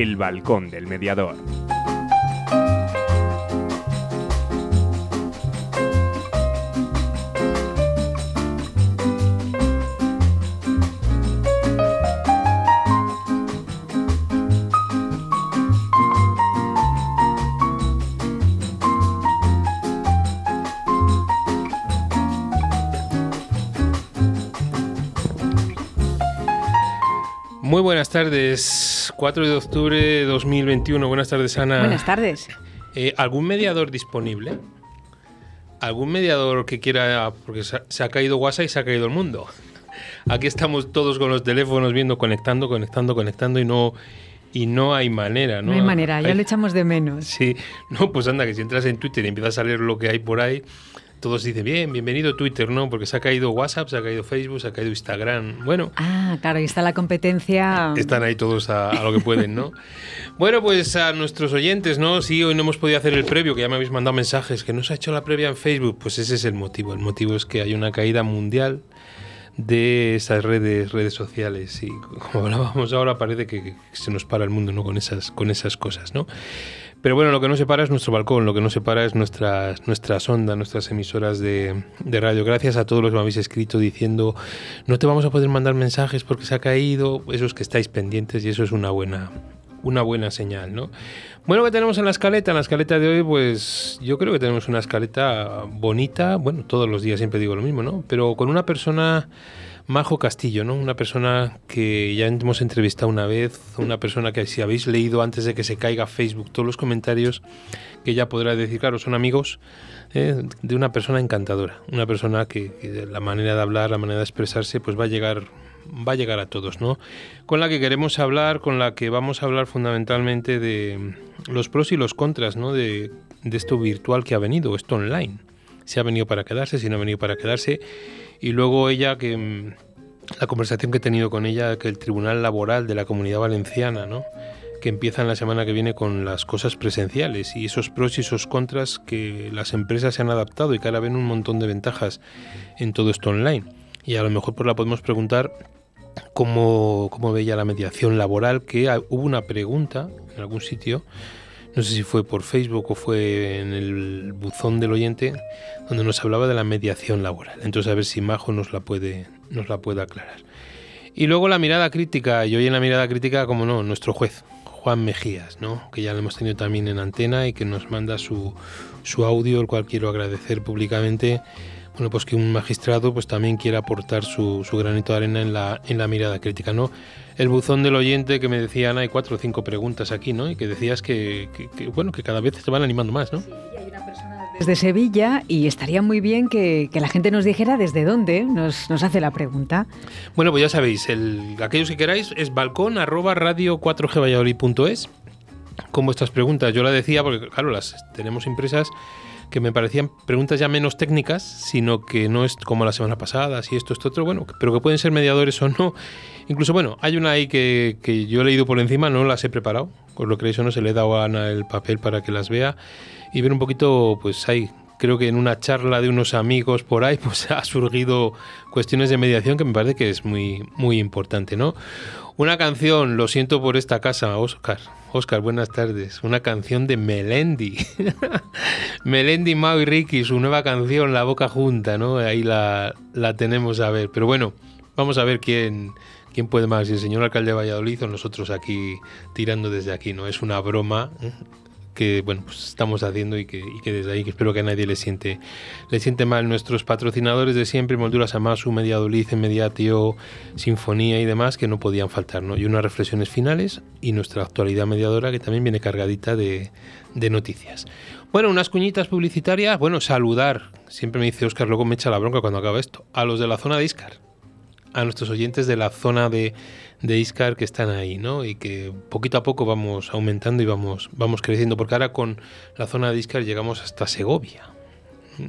El Balcón del Mediador. Buenas tardes, 4 de octubre de 2021. Buenas tardes, Ana. Buenas tardes. Eh, ¿Algún mediador disponible? ¿Algún mediador que quiera, porque se ha, caído WhatsApp y se ha caído el mundo? Aquí estamos todos con los teléfonos viendo, conectando, conectando, conectando y no, y no hay manera, ¿no? No hay manera, ya Hay- lo echamos de menos. Sí, no, pues anda, que si entras en Twitter y empiezas a leer lo que hay por ahí, todos dicen, bien, bienvenido Twitter, ¿no? Porque se ha caído WhatsApp, se ha caído Facebook, se ha caído Instagram. Bueno, Ah, claro, ahí está la competencia. están ahí todos a, a lo que pueden, ¿no? Bueno, pues a nuestros oyentes, ¿no? Sí, hoy no hemos podido hacer el previo, que ya me habéis mandado mensajes, que no se ha hecho la previa en Facebook. Pues ese es el motivo. El motivo es que hay una caída mundial de esas redes, redes sociales. Y como hablábamos ahora, parece que, que se nos para el mundo, ¿no? Con esas, con esas cosas, ¿no? Pero bueno, lo que no se para es nuestro balcón, lo que no se para es nuestras, nuestras ondas, nuestras emisoras de, de radio. Gracias a todos los que me habéis escrito diciendo, no te vamos a poder mandar mensajes porque se ha caído. Eso es que estáis pendientes y eso es una buena, una buena señal, ¿no? Bueno, ¿qué tenemos en la escaleta? En la escaleta de hoy, pues yo creo que tenemos una escaleta bonita. Bueno, todos los días siempre digo lo mismo, ¿no? Pero con una persona... Majo Castillo, ¿no? Una persona que ya hemos entrevistado una vez, una persona que si habéis leído antes de que se caiga Facebook todos los comentarios, que ya podrá decir, claro, son amigos eh, de una persona encantadora, una persona que, que la manera de hablar, la manera de expresarse, pues va a llegar va a llegar a todos, ¿no? Con la que queremos hablar, con la que vamos a hablar fundamentalmente de los pros y los contras, ¿no? De, de esto virtual que ha venido, esto online. Si ha venido para quedarse, si no ha venido para quedarse. Y luego ella que mm, la conversación que he tenido con ella, que el Tribunal Laboral de la Comunidad Valenciana, ¿no? que empiezan la semana que viene con las cosas presenciales y esos pros y esos contras que las empresas se han adaptado y que ahora ven un montón de ventajas en todo esto online. Y a lo mejor pues la podemos preguntar cómo, cómo veía la mediación laboral, que ha- hubo una pregunta en algún sitio, no sé si fue por Facebook o fue en el buzón del oyente, donde nos hablaba de la mediación laboral. Entonces a ver si Majo nos la puede, nos la puede aclarar. Y luego la mirada crítica, y hoy en la mirada crítica, como no, nuestro juez, Juan Mejías, ¿no? que ya lo hemos tenido también en antena y que nos manda su, su audio, el cual quiero agradecer públicamente. Bueno, pues que un magistrado pues también quiera aportar su, su granito de arena en la, en la mirada crítica, ¿no? El buzón del oyente que me decían, hay cuatro o cinco preguntas aquí, ¿no? Y que decías que, que- que, bueno, que cada vez se van animando más, ¿no? Desde Sevilla y estaría muy bien que, que la gente nos dijera desde dónde nos, nos hace la pregunta. Bueno, pues ya sabéis, el, aquellos que queráis es balcón arroba radio 4gvalladolid.es con vuestras preguntas. Yo la decía porque, claro, las tenemos impresas que me parecían preguntas ya menos técnicas, sino que no es como la semana pasada, si esto, esto, otro, bueno, pero que pueden ser mediadores o no. Incluso, bueno, hay una ahí que, yo he leído por encima, no las he preparado, os lo creéis o no, se le he dado a Ana el papel para que las vea y ver un poquito, pues ahí, creo que en una charla de unos amigos por ahí, pues ha surgido cuestiones de mediación que me parece que es muy, muy importante, ¿no? Una canción, lo siento por esta casa, Oscar. Oscar, buenas tardes. Una canción de Melendi. Melendi, Mao y Ricky, su nueva canción, La Boca Junta, ¿no? Ahí la, la tenemos a ver. Pero bueno, vamos a ver quién, quién puede más, si el señor alcalde de Valladolid o nosotros aquí tirando desde aquí, ¿no? Es una broma ¿eh? que bueno pues estamos haciendo y que, y que desde ahí que espero que a nadie le siente le siente mal. Nuestros patrocinadores de siempre Molduras Amasu, Mediadolid, Mediatio, Sinfonía y demás que no podían faltar ¿no? y unas reflexiones finales y nuestra actualidad mediadora que también viene cargadita de, de noticias. Bueno, unas cuñitas publicitarias. Bueno, saludar. Siempre me dice Oscar, luego me echa la bronca cuando acaba esto. A los de la zona de Iscar a nuestros oyentes de la zona de, de Iscar que están ahí, ¿no? Y que poquito a poco vamos aumentando y vamos, vamos creciendo, porque ahora con la zona de Iscar llegamos hasta Segovia.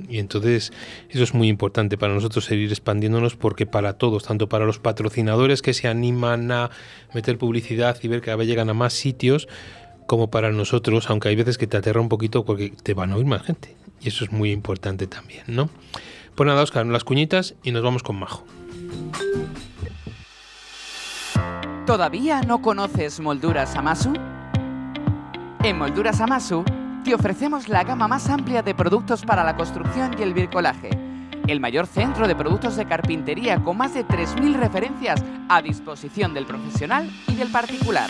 Y entonces eso es muy importante para nosotros seguir expandiéndonos porque para todos, tanto para los patrocinadores que se animan a meter publicidad y ver que cada vez llegan a más sitios, como para nosotros, aunque hay veces que te aterra un poquito porque te van a oír más gente. Y eso es muy importante también, ¿no? Pues nada, Oscar, las cuñitas y nos vamos con Majo. ¿Todavía no conoces Molduras Amasu? En Molduras Amasu te ofrecemos la gama más amplia de productos para la construcción y el bricolaje. El mayor centro de productos de carpintería con más de 3.000 referencias a disposición del profesional y del particular.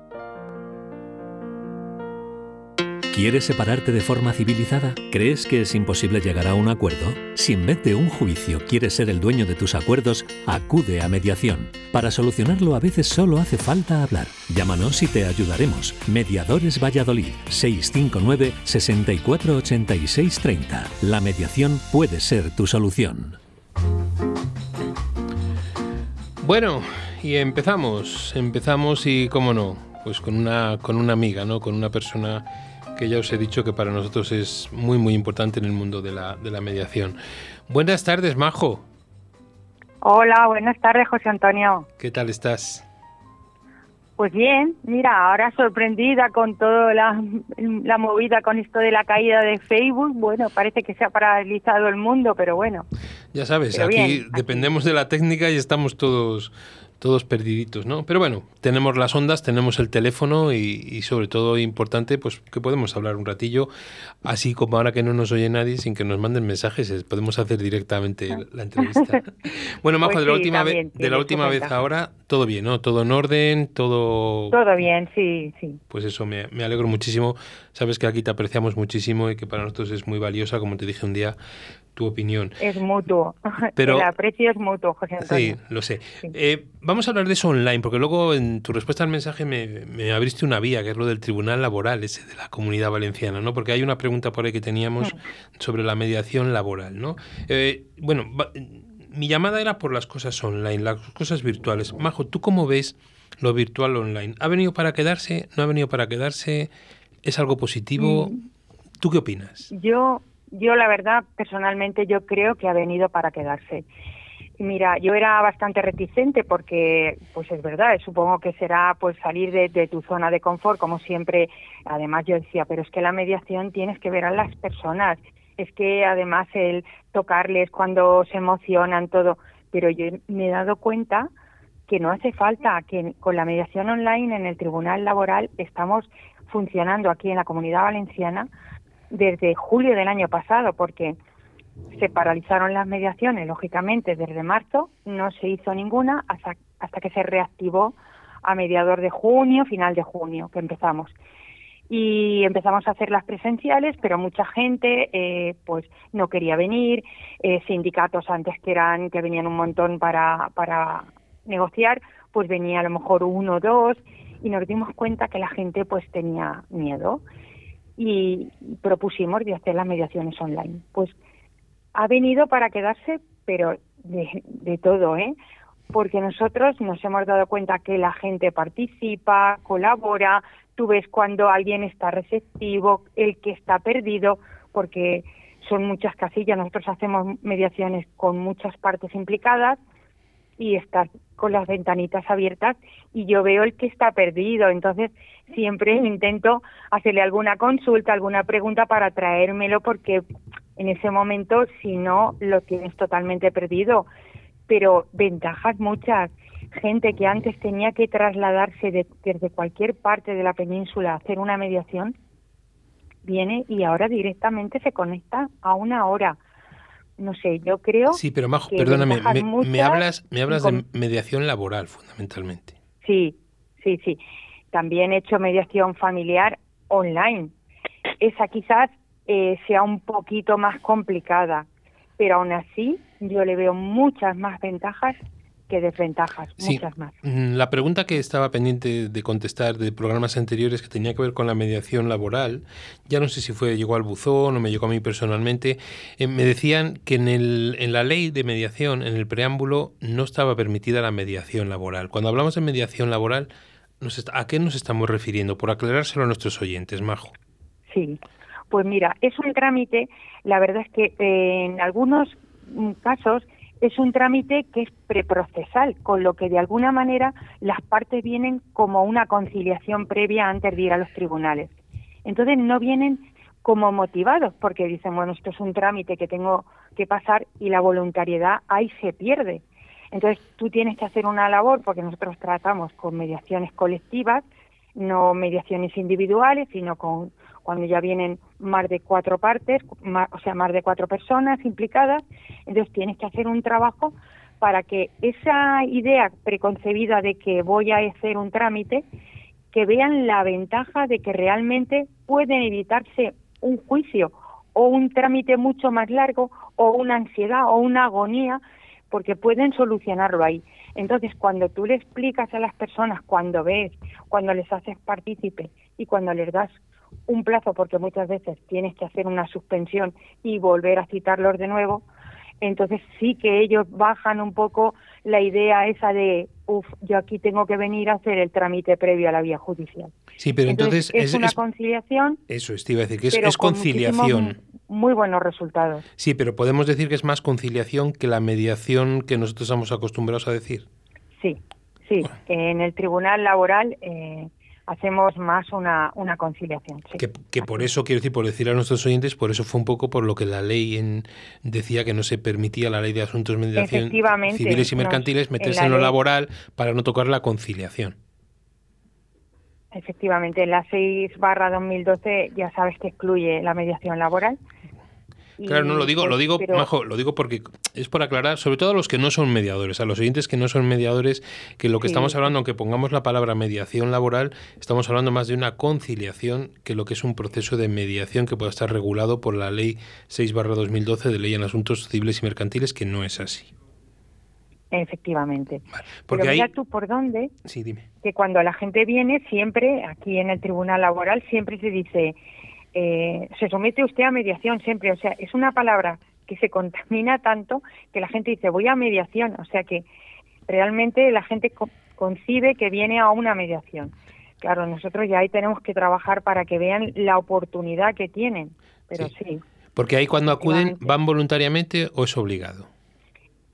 ¿Quieres separarte de forma civilizada? ¿Crees que es imposible llegar a un acuerdo? Si en vez de un juicio quieres ser el dueño de tus acuerdos, acude a mediación. Para solucionarlo a veces solo hace falta hablar. Llámanos y te ayudaremos. Mediadores Valladolid 659 648630. La mediación puede ser tu solución. Bueno, y empezamos, empezamos y cómo no, pues con una con una amiga, ¿no? Con una persona que ya os he dicho que para nosotros es muy, muy importante en el mundo de la, de la mediación. Buenas tardes, Majo. Hola, buenas tardes, José Antonio. ¿Qué tal estás? Pues bien, mira, ahora sorprendida con toda la, la, movida con esto de la caída de Facebook. Bueno, parece que se ha paralizado el mundo, pero bueno. Ya sabes, aquí dependemos de la técnica y estamos todos todos perdiditos, ¿no? Pero bueno, tenemos las ondas, tenemos el teléfono y, sobre todo importante, pues que podemos hablar un ratillo, así como ahora que no nos oye nadie, sin que nos manden mensajes, podemos hacer directamente la entrevista. bueno, Majo, de la pues última vez, de la última vez ahora, todo bien, ¿no? Todo en orden, todo. Todo bien, sí, sí. Pues eso, me, me alegro muchísimo. Sabes que aquí te apreciamos muchísimo y que para nosotros es muy valiosa, como te dije un día, tu opinión. Es mutuo. Pero, el aprecio es mutuo, José Antonio. Sí, lo sé. Eh, vamos a hablar de eso online, porque luego en tu respuesta al mensaje me, abriste una vía, que es lo del Tribunal Laboral, ese de la Comunidad Valenciana, ¿no? Porque hay una pregunta por ahí que teníamos mm. sobre la mediación laboral, ¿no? Eh, bueno, mi llamada era por las cosas online, las cosas virtuales. Majo, ¿tú cómo ves lo virtual online? ¿Ha venido para quedarse? ¿No ha venido para quedarse? ¿Es algo positivo? Mm. ¿Tú qué opinas? Yo yo la verdad, personalmente, yo creo que ha venido para quedarse. Mira, yo era bastante reticente porque, pues es verdad, supongo que será pues salir de, tu zona de confort, como siempre. Además, yo decía, pero es que la mediación tienes que ver a las personas. Es que además el tocarles cuando se emocionan, todo. Pero yo me he dado cuenta que no hace falta, que con la mediación online en el Tribunal Laboral estamos funcionando aquí en la Comunidad Valenciana desde julio del año pasado, porque se paralizaron las mediaciones, lógicamente, desde marzo, no se hizo ninguna hasta, hasta que se reactivó a mediador de junio, final de junio, que empezamos. Y empezamos a hacer las presenciales, pero mucha gente eh, pues no quería venir, eh, sindicatos antes que eran que venían un montón para, para negociar, pues venía a lo mejor uno o dos, y nos dimos cuenta que la gente pues tenía miedo y propusimos de hacer las mediaciones online. Pues ha venido para quedarse, pero de, de todo, ¿eh? Porque nosotros nos hemos dado cuenta que la gente participa, colabora, tú ves cuando alguien está receptivo, el que está perdido, porque son muchas casillas, nosotros hacemos mediaciones con muchas partes implicadas y estás con las ventanitas abiertas y yo veo el que está perdido, entonces siempre intento hacerle alguna consulta, alguna pregunta para traérmelo porque en ese momento si no lo tienes totalmente perdido. Pero ventajas muchas. Gente que antes tenía que trasladarse desde cualquier parte de la península a hacer una mediación, viene y ahora directamente se conecta a una hora. No sé, yo creo. Sí, pero Majo, perdóname, me, hablas, me hablas de mediación laboral fundamentalmente. Sí, sí, sí. También he hecho mediación familiar online. Esa quizás eh, sea un poquito más complicada, pero aún así yo le veo muchas más ventajas que desventajas, muchas más. Mm, la pregunta que estaba pendiente de contestar de programas anteriores que tenía que ver con la mediación laboral, ya no sé si fue llegó al buzón o me llegó a mí personalmente, eh, me decían que en, el, en la ley de mediación, en el preámbulo, no estaba permitida la mediación laboral. Cuando hablamos de mediación laboral, ¿a qué nos estamos refiriendo? Por aclarárselo a nuestros oyentes, Majo. Sí, pues mira, es un trámite, la verdad es que eh, en algunos mm, casos es un trámite que es preprocesal, con lo que de alguna manera las partes vienen como una conciliación previa antes de ir a los tribunales. Entonces no vienen como motivados, porque dicen, bueno, esto es un trámite que tengo que pasar y la voluntariedad ahí se pierde. Entonces tú tienes que hacer una labor, porque nosotros tratamos con mediaciones colectivas, no mediaciones individuales, sino con cuando ya vienen más de cuatro partes, o sea, más de cuatro personas implicadas, entonces tienes que hacer un trabajo para que esa idea preconcebida de que voy a hacer un trámite, que vean la ventaja de que realmente pueden evitarse un juicio o un trámite mucho más largo o una ansiedad o una agonía porque pueden solucionarlo ahí. Entonces, cuando tú le explicas a las personas, cuando ves, cuando les haces partícipe y cuando les das un plazo, porque muchas veces tienes que hacer una suspensión y volver a citarlos de nuevo, entonces sí que ellos bajan un poco la idea esa de, uff, yo aquí tengo que venir a hacer el trámite previo a la vía judicial. Sí, pero entonces, es, una conciliación. Eso, te iba a decir, que es, conciliación. Muy buenos resultados. Sí, pero podemos decir que es más conciliación que la mediación que nosotros estamos acostumbrados a decir. Sí, sí. En el tribunal laboral eh, hacemos más una, una conciliación. Que, por eso, quiero decir, por decir a nuestros oyentes, por eso fue un poco por lo que la ley en, decía que no se permitía la ley de asuntos de mediación civiles y mercantiles meterse en, lo laboral para no tocar la conciliación. Efectivamente, la 6 barra 2012 ya sabes que excluye la mediación laboral Claro, no lo digo, lo digo, lo digo porque es por aclarar, sobre todo a los que no son mediadores, a los oyentes que no son mediadores, que lo que estamos hablando, aunque pongamos la palabra mediación laboral, estamos hablando más de una conciliación que lo que es un proceso de mediación que pueda estar regulado por la ley 6/2012 de ley en asuntos civiles y mercantiles, que no es así. Efectivamente. Porque Pero mira tú por dónde, sí, dime. que cuando la gente viene, siempre, aquí en el tribunal laboral, siempre se dice, eh, se somete usted a mediación siempre. O sea, es una palabra que se contamina tanto que la gente dice voy a mediación. O sea que realmente la gente concibe que viene a una mediación. Claro, nosotros ya ahí tenemos que trabajar para que vean la oportunidad que tienen. Pero sí. Porque ahí cuando acuden, ¿van voluntariamente o es obligado?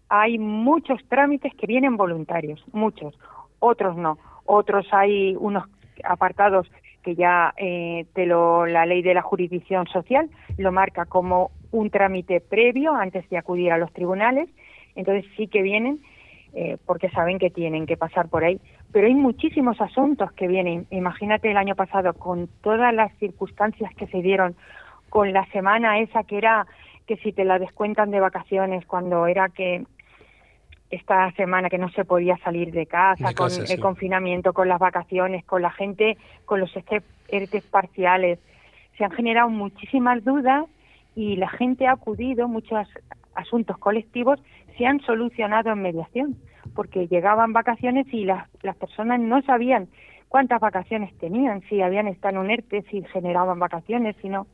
Hay muchos trámites que vienen voluntarios, muchos. Otros no. Otros hay unos apartados que ya eh, te lo, la ley de la jurisdicción social lo marca como un trámite previo antes de acudir a los tribunales, entonces sí que vienen eh, porque saben que tienen que pasar por ahí. Pero hay muchísimos asuntos que vienen. Imagínate el año pasado con todas las circunstancias que se dieron, con la semana esa que era que si te la descuentan de vacaciones, cuando era que esta semana que no se podía salir de casa, con el confinamiento, con las vacaciones, con la gente, con los ERTES parciales. Se han generado muchísimas dudas y la gente ha acudido, muchos asuntos colectivos se han solucionado en mediación, porque llegaban vacaciones y las, las personas no sabían cuántas vacaciones tenían, si habían estado en un ERTE, si generaban vacaciones, si no.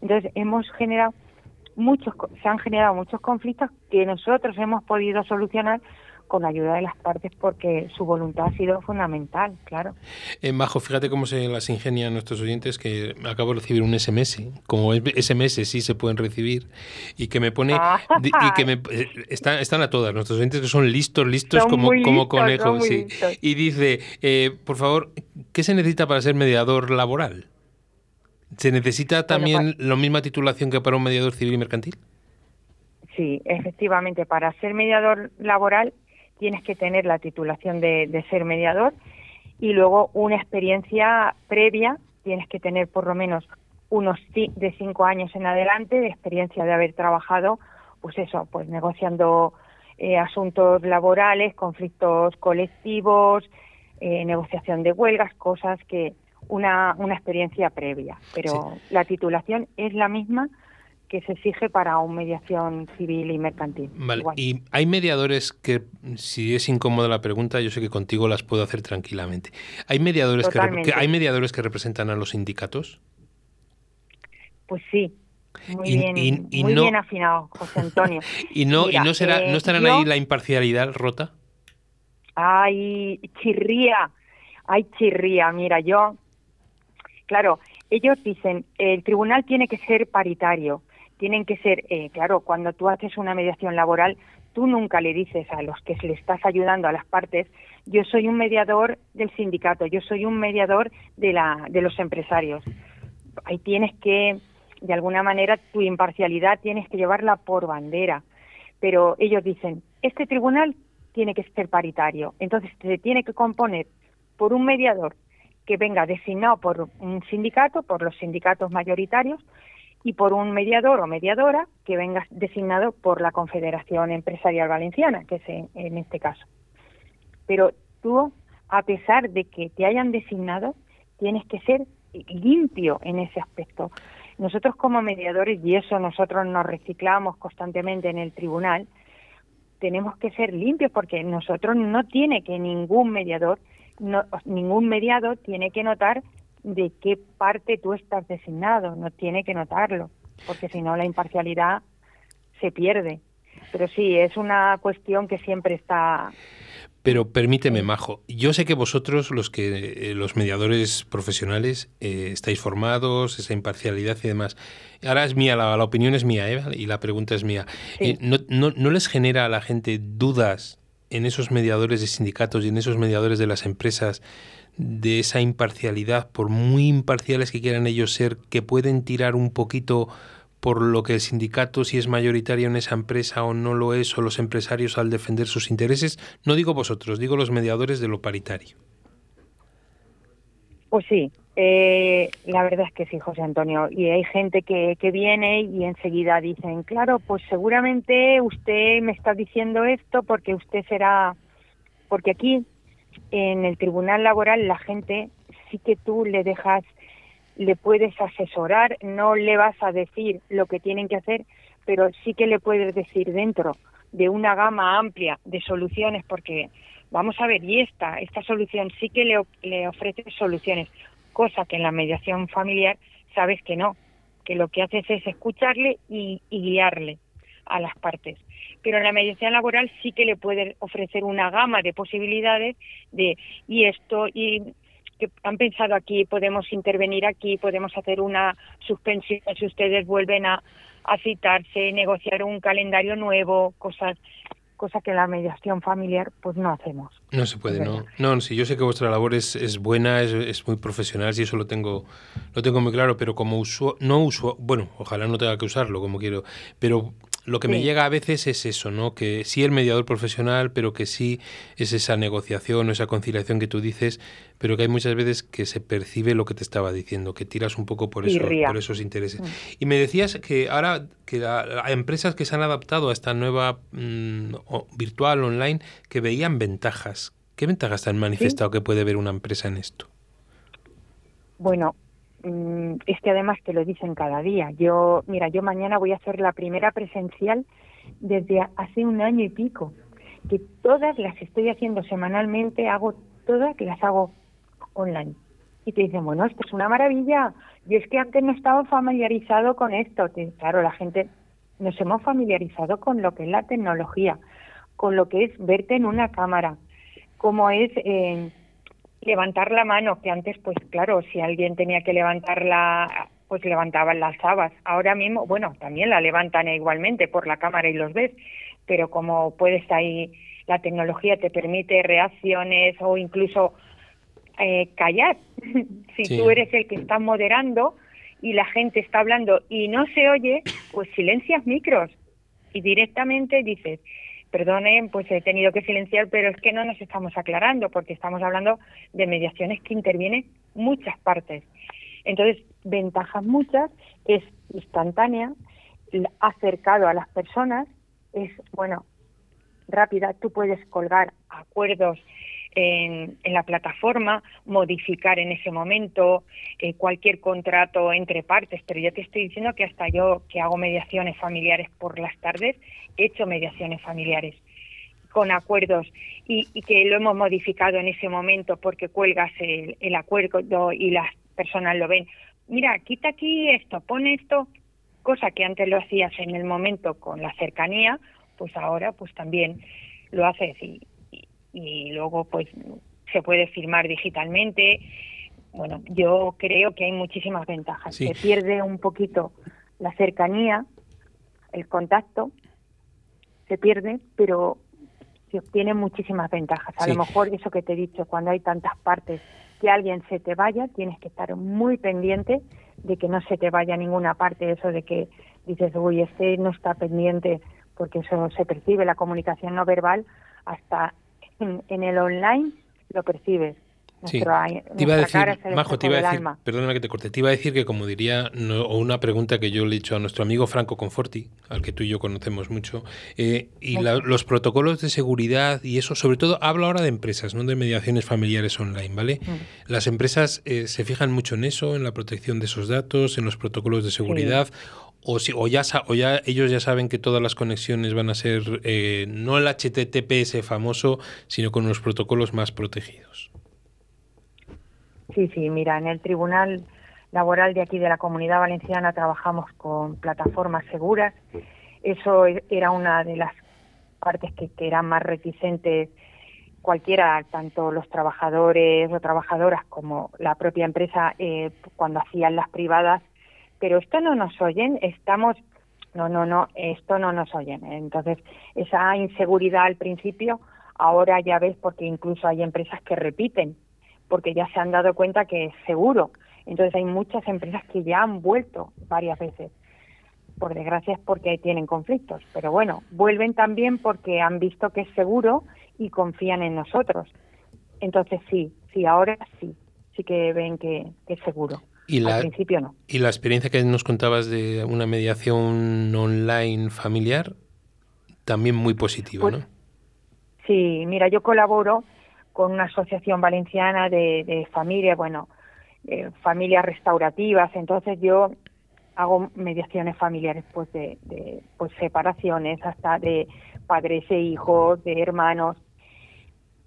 Entonces hemos generado muchos se han generado muchos conflictos que nosotros hemos podido solucionar con la ayuda de las partes porque su voluntad ha sido fundamental, claro. Eh, bajo, fíjate cómo se las ingenian nuestros oyentes que acabo de recibir un SMS, como SMS sí se pueden recibir y que me pone ah. y que me eh, están, están a todas nuestros oyentes que son listos, listos como, como conejos, sí. Y dice, eh, por favor, ¿qué se necesita para ser mediador laboral? ¿Se necesita también la misma titulación que para un mediador civil y mercantil? Sí, efectivamente, para ser mediador laboral tienes que tener la titulación de, ser mediador y luego una experiencia previa, tienes que tener por lo menos unos de cinco años en adelante de experiencia de haber trabajado, pues eso, pues negociando eh, asuntos laborales, conflictos colectivos, eh, negociación de huelgas, cosas que, una, una experiencia previa, pero la titulación es la misma que se exige para una mediación civil y mercantil. Vale, y hay mediadores que, si es incómoda la pregunta, yo sé que contigo las puedo hacer tranquilamente. ¿Hay mediadores, que, ¿hay mediadores que representan a los sindicatos? Pues sí, muy, bien, muy bien afinado, José Antonio. ¿Y no, y no, será, no estarán ahí la imparcialidad rota? Ay, chirría, ay, chirría. Mira, yo, claro, ellos dicen, el tribunal tiene que ser paritario, tienen que ser, eh, claro, cuando tú haces una mediación laboral, tú nunca le dices a los que le estás ayudando a las partes, yo soy un mediador del sindicato, yo soy un mediador de, la, de los empresarios. Ahí tienes que, de alguna manera, tu imparcialidad tienes que llevarla por bandera. Pero ellos dicen, este tribunal tiene que ser paritario, entonces se tiene que componer por un mediador que venga designado por un sindicato, por los sindicatos mayoritarios, y por un mediador o mediadora que venga designado por la Confederación Empresarial Valenciana, que es en, este caso. Pero tú, a pesar de que te hayan designado, tienes que ser limpio en ese aspecto. Nosotros como mediadores, y eso nosotros nos reciclamos constantemente en el tribunal, tenemos que ser limpios porque nosotros no tiene que ningún mediador no, ningún mediado tiene que notar de qué parte tú estás designado, no tiene que notarlo, porque si no la imparcialidad se pierde. Pero sí, es una cuestión que siempre está pero permíteme, Majo, yo sé que vosotros, los que eh, los mediadores profesionales, eh, estáis formados, esa imparcialidad y demás. Ahora es mía, la, opinión es mía, ¿eh? y la pregunta es mía. Eh, ¿no, no, no les genera a la gente dudas en esos mediadores de sindicatos y en esos mediadores de las empresas de esa imparcialidad, por muy imparciales que quieran ellos ser, que pueden tirar un poquito por lo que el sindicato, si es mayoritario en esa empresa o no lo es, o los empresarios al defender sus intereses? No digo vosotros, digo los mediadores de lo paritario. Pues sí, eh, la verdad es que sí, José Antonio. Y hay gente que, que viene y enseguida dicen, claro, pues seguramente usted me está diciendo esto porque usted será, porque aquí en el tribunal laboral la gente sí que tú le dejas, le puedes asesorar, no le vas a decir lo que tienen que hacer, pero sí que le puedes decir dentro de una gama amplia de soluciones porque vamos a ver, y esta, esta solución sí que le, le ofrece soluciones, cosa que en la mediación familiar sabes que no, que lo que haces es escucharle y, guiarle a las partes. Pero en la mediación laboral sí que le puede ofrecer una gama de posibilidades de, y esto, y que han pensado aquí, podemos intervenir aquí, podemos hacer una suspensión si ustedes vuelven a, a citarse, negociar un calendario nuevo, cosas cosa que la mediación familiar pues no hacemos. No se puede, no. No, sí, yo sé que vuestra labor es, es buena, es, es, muy profesional, y eso lo tengo, lo tengo muy claro, pero como uso, no uso, bueno, ojalá no tenga que usarlo como quiero, pero lo que me llega a veces es eso, ¿no? Que sí el mediador profesional, pero que sí es esa negociación o esa conciliación que tú dices, pero que hay muchas veces que se percibe lo que te estaba diciendo, que tiras un poco por, eso, por esos intereses. Mm. Y me decías que ahora que hay empresas que se han adaptado a esta nueva mm, virtual online que veían ventajas. ¿Qué ventajas te han manifestado que puede ver una empresa en esto? Bueno, es que además te lo dicen cada día. Yo, mira, yo mañana voy a hacer la primera presencial desde hace un año y pico, que todas las estoy haciendo semanalmente, hago todas, las hago online. Y te dicen, bueno, esto es una maravilla. Yo es que antes no estaba familiarizado con esto. claro, la gente nos hemos familiarizado con lo que es la tecnología, con lo que es verte en una cámara, como es eh, levantar la mano, que antes, pues claro, si alguien tenía que levantarla, pues levantaban las habas. Ahora mismo, bueno, también la levantan igualmente por la cámara y los ves, pero como puedes ahí, la tecnología te permite reacciones o incluso eh, callar. si tú eres el que está moderando y la gente está hablando y no se oye, pues silencias micros y directamente dices, perdonen, pues he tenido que silenciar, pero es que no nos estamos aclarando porque estamos hablando de mediaciones que intervienen muchas partes. Entonces, ventajas muchas, es instantánea, acercado a las personas, es, bueno, rápida, tú puedes colgar acuerdos en, la plataforma, modificar en ese momento eh, cualquier contrato entre partes, pero yo te estoy diciendo que hasta yo que hago mediaciones familiares por las tardes, he hecho mediaciones familiares con acuerdos y, que lo hemos modificado en ese momento porque cuelgas el, el acuerdo y las personas lo ven. Mira, quita aquí esto, pone esto, cosa que antes lo hacías en el momento con la cercanía, pues ahora pues también lo haces y, y, luego pues se puede firmar digitalmente. Bueno, yo creo que hay muchísimas ventajas. Se pierde un poquito la cercanía, el contacto, se pierde, pero se obtienen muchísimas ventajas. A lo mejor eso que te he dicho, cuando hay tantas partes, que alguien se te vaya, tienes que estar muy pendiente de que no se te vaya a ninguna parte, eso de que dices, uy, este no está pendiente, porque eso se percibe, la comunicación no verbal, hasta en, el online lo percibes. Sí. te iba a decir, Majo, te iba a decir, perdóname que te corte, te iba a decir que como diría, o una pregunta que yo le he hecho a nuestro amigo Franco Conforti, al que tú y yo conocemos mucho, eh, y los protocolos de seguridad y eso, sobre todo, hablo ahora de empresas, no de mediaciones familiares online, ¿vale? Mm. Las empresas eh, se fijan mucho en eso, en la protección de esos datos, en los protocolos de seguridad, o, si, o, ya, o ya ellos ya saben que todas las conexiones van a ser eh, no el HTTPS famoso, sino con los protocolos más protegidos. Sí, sí, mira, en el Tribunal Laboral de aquí de la Comunidad Valenciana trabajamos con plataformas seguras. Eso e, era una de las partes que, eran más reticentes cualquiera, tanto los trabajadores o trabajadoras como la propia empresa, eh, cuando hacían las privadas, pero esto no nos oyen, estamos, no, no, no, esto no nos oyen. Entonces, esa inseguridad al principio, ahora ya ves, porque incluso hay empresas que repiten, porque ya se han dado cuenta que es seguro. Entonces, hay muchas empresas que ya han vuelto varias veces. Por desgracia es porque tienen conflictos, pero bueno, vuelven también porque han visto que es seguro y confían en nosotros. Entonces, sí, sí, ahora sí, sí que ven que es seguro. Y la, Al principio no. Y la experiencia que nos contabas de una mediación online familiar, también muy positiva, pues ¿no? Sí, mira, yo colaboro con una asociación valenciana de, de familias, bueno, familias restaurativas, entonces yo hago mediaciones familiares pues de, de pues separaciones hasta de padres e hijos, de hermanos.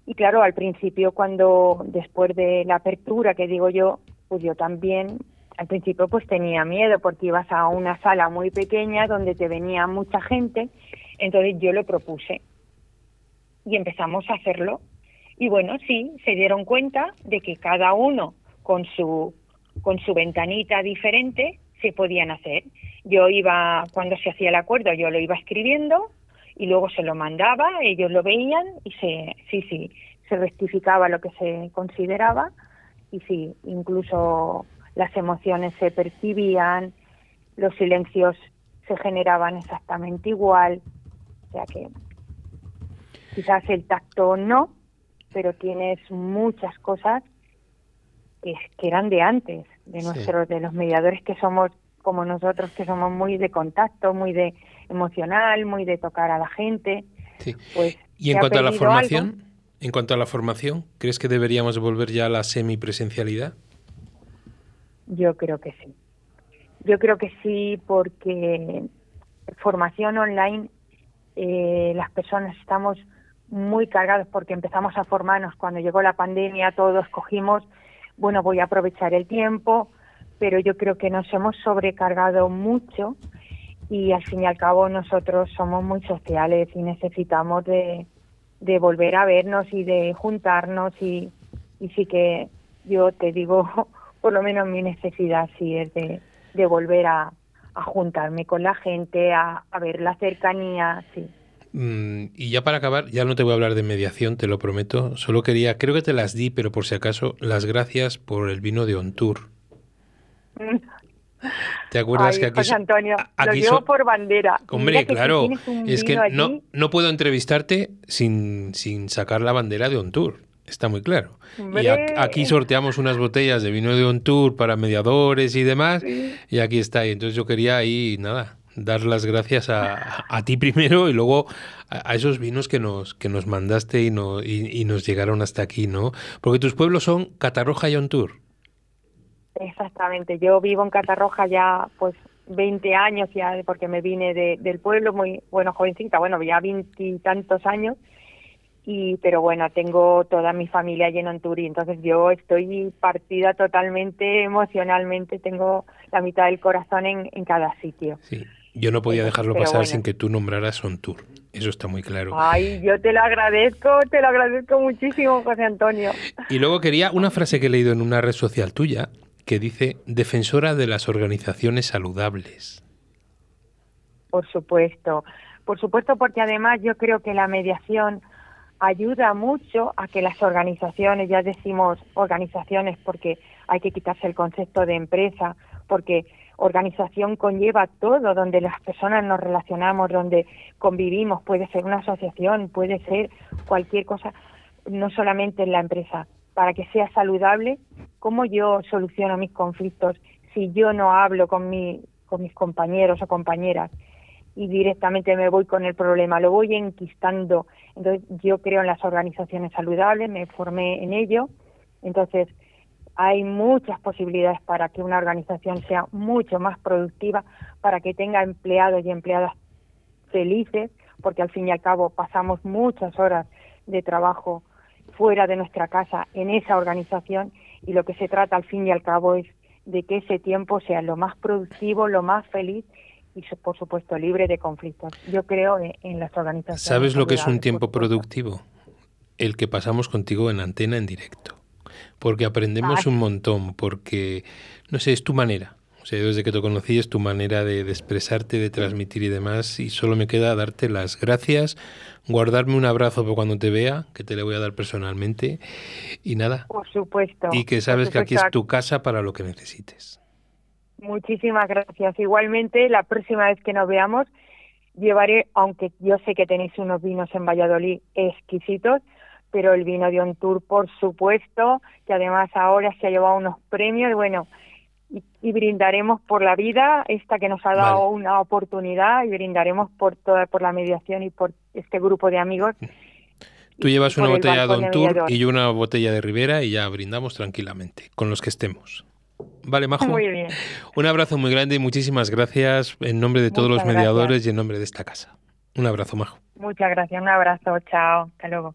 Y claro, al principio cuando después de la apertura que digo yo, pues yo también al principio pues tenía miedo porque ibas a una sala muy pequeña donde te venía mucha gente, entonces yo lo propuse y empezamos a hacerlo. Y bueno, sí, se dieron cuenta de que cada uno con su con su ventanita diferente se podían hacer. Yo iba cuando se hacía el acuerdo, yo lo iba escribiendo y luego se lo mandaba, ellos lo veían y se sí, sí, se rectificaba lo que se consideraba y sí, incluso las emociones se percibían, los silencios se generaban exactamente igual, o sea que quizás el tacto no, pero tienes muchas cosas que, eran de antes, de nuestros, de los mediadores que somos como nosotros, que somos muy de contacto, muy de emocional, muy de tocar a la gente. Pues, y en cuanto a la formación, en cuanto a la formación, ¿crees que deberíamos volver ya a la semipresencialidad? Yo creo que sí. Yo creo que sí porque formación online, eh, las personas estamos muy cargados porque empezamos a formarnos cuando llegó la pandemia, todos cogimos, bueno, voy a aprovechar el tiempo, pero yo creo que nos hemos sobrecargado mucho y al fin y al cabo nosotros somos muy sociales y necesitamos de, de volver a vernos y de juntarnos y, y sí que yo te digo, por lo menos mi necesidad sí es de, de volver a, a, juntarme con la gente, a, a ver la cercanía, sí. Mm, y ya para acabar, ya no te voy a hablar de mediación, te lo prometo. Solo quería, creo que te las di, pero por si acaso, las gracias por el vino de Ontour. ¿Te acuerdas que aquí, José Antonio, lo llevo por bandera. Hombre, claro, es que no, no puedo entrevistarte sin, sin sacar la bandera de On Tour. Está muy claro. Y aquí sorteamos unas botellas de vino de On Tour para mediadores y demás. Y aquí está. Y entonces yo quería ahí, nada, dar las gracias a, a ti primero y luego a, a, esos vinos que nos, que nos mandaste y, no, y, y, nos llegaron hasta aquí, ¿no? Porque tus pueblos son Catarroja y Ontur. Exactamente, yo vivo en Catarroja ya pues 20 años ya porque me vine de, del pueblo muy, bueno, jovencita, bueno, ya veintitantos años. Y pero bueno tengo toda mi familia allí en Onturi entonces yo estoy partida totalmente emocionalmente tengo la mitad del corazón en, en cada sitio. Sí. Yo no podía dejarlo pero pasar bueno. sin que tú nombraras Ontur. Eso está muy claro. Ay yo te lo agradezco te lo agradezco muchísimo José Antonio. Y luego quería una frase que he leído en una red social tuya que dice defensora de las organizaciones saludables por supuesto. Por supuesto porque además yo creo que la mediación ayuda mucho a que las organizaciones, ya decimos organizaciones porque hay que quitarse el concepto de empresa, porque organización conlleva todo, donde las personas nos relacionamos, donde convivimos, puede ser una asociación, puede ser cualquier cosa, no solamente en la empresa, para que sea saludable, ¿cómo yo soluciono mis conflictos si yo no hablo con, mi, con mis compañeros o compañeras? y directamente me voy con el problema, lo voy enquistando. Entonces, yo creo en las organizaciones saludables, me formé en ello. Entonces, hay muchas posibilidades para que una organización sea mucho más productiva, para que tenga empleados y empleadas felices, porque al fin y al cabo pasamos muchas horas de trabajo fuera de nuestra casa en esa organización y lo que se trata al fin y al cabo es de que ese tiempo sea lo más productivo, lo más feliz y por supuesto libre de conflictos. Yo creo en, en las organizaciones. ¿Sabes lo que es un tiempo productivo? El que pasamos contigo en antena en directo. Porque aprendemos Ay. un montón, porque, no sé, es tu manera. O sea, desde que te conocí es tu manera de, de, expresarte, de transmitir y demás. Y solo me queda darte las gracias, guardarme un abrazo por cuando te vea, que te le voy a dar personalmente. Y nada. Por supuesto. Y que sabes que aquí es tu casa para lo que necesites. Muchísimas gracias. Igualmente, la próxima vez que nos veamos, llevaré, aunque yo sé que tenéis unos vinos en Valladolid exquisitos, pero el vino de On Tour, por supuesto, que además ahora se ha llevado unos premios, bueno, y, y brindaremos por la vida, esta que nos ha dado vale. una oportunidad, y brindaremos por toda, por la mediación y por este grupo de amigos. Tú llevas una botella de On Tour y yo una botella de Rivera y ya brindamos tranquilamente, con los que estemos. Vale, Majo. Muy bien. Un abrazo muy grande y muchísimas gracias en nombre de todos Muchas los mediadores gracias. y en nombre de esta casa. Un abrazo, Majo. Muchas gracias, un abrazo, chao, hasta luego.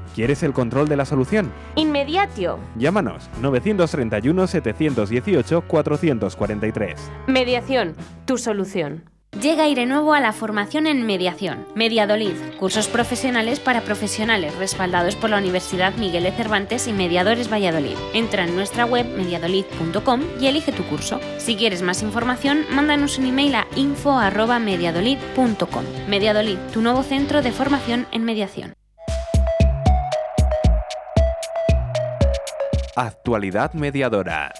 ¿Quieres el control de la solución? Inmediatio. Llámanos 931-718-443. Mediación, tu solución. Llega Aire Nuevo a la formación en mediación. Mediadolid, cursos profesionales para profesionales respaldados por la Universidad Miguel de Cervantes y Mediadores Valladolid. Entra en nuestra web mediadolid.com y elige tu curso. Si quieres más información, mándanos un email a info@mediadolid.com. Mediadolid, tu nuevo centro de formación en mediación. Actualidad mediadora.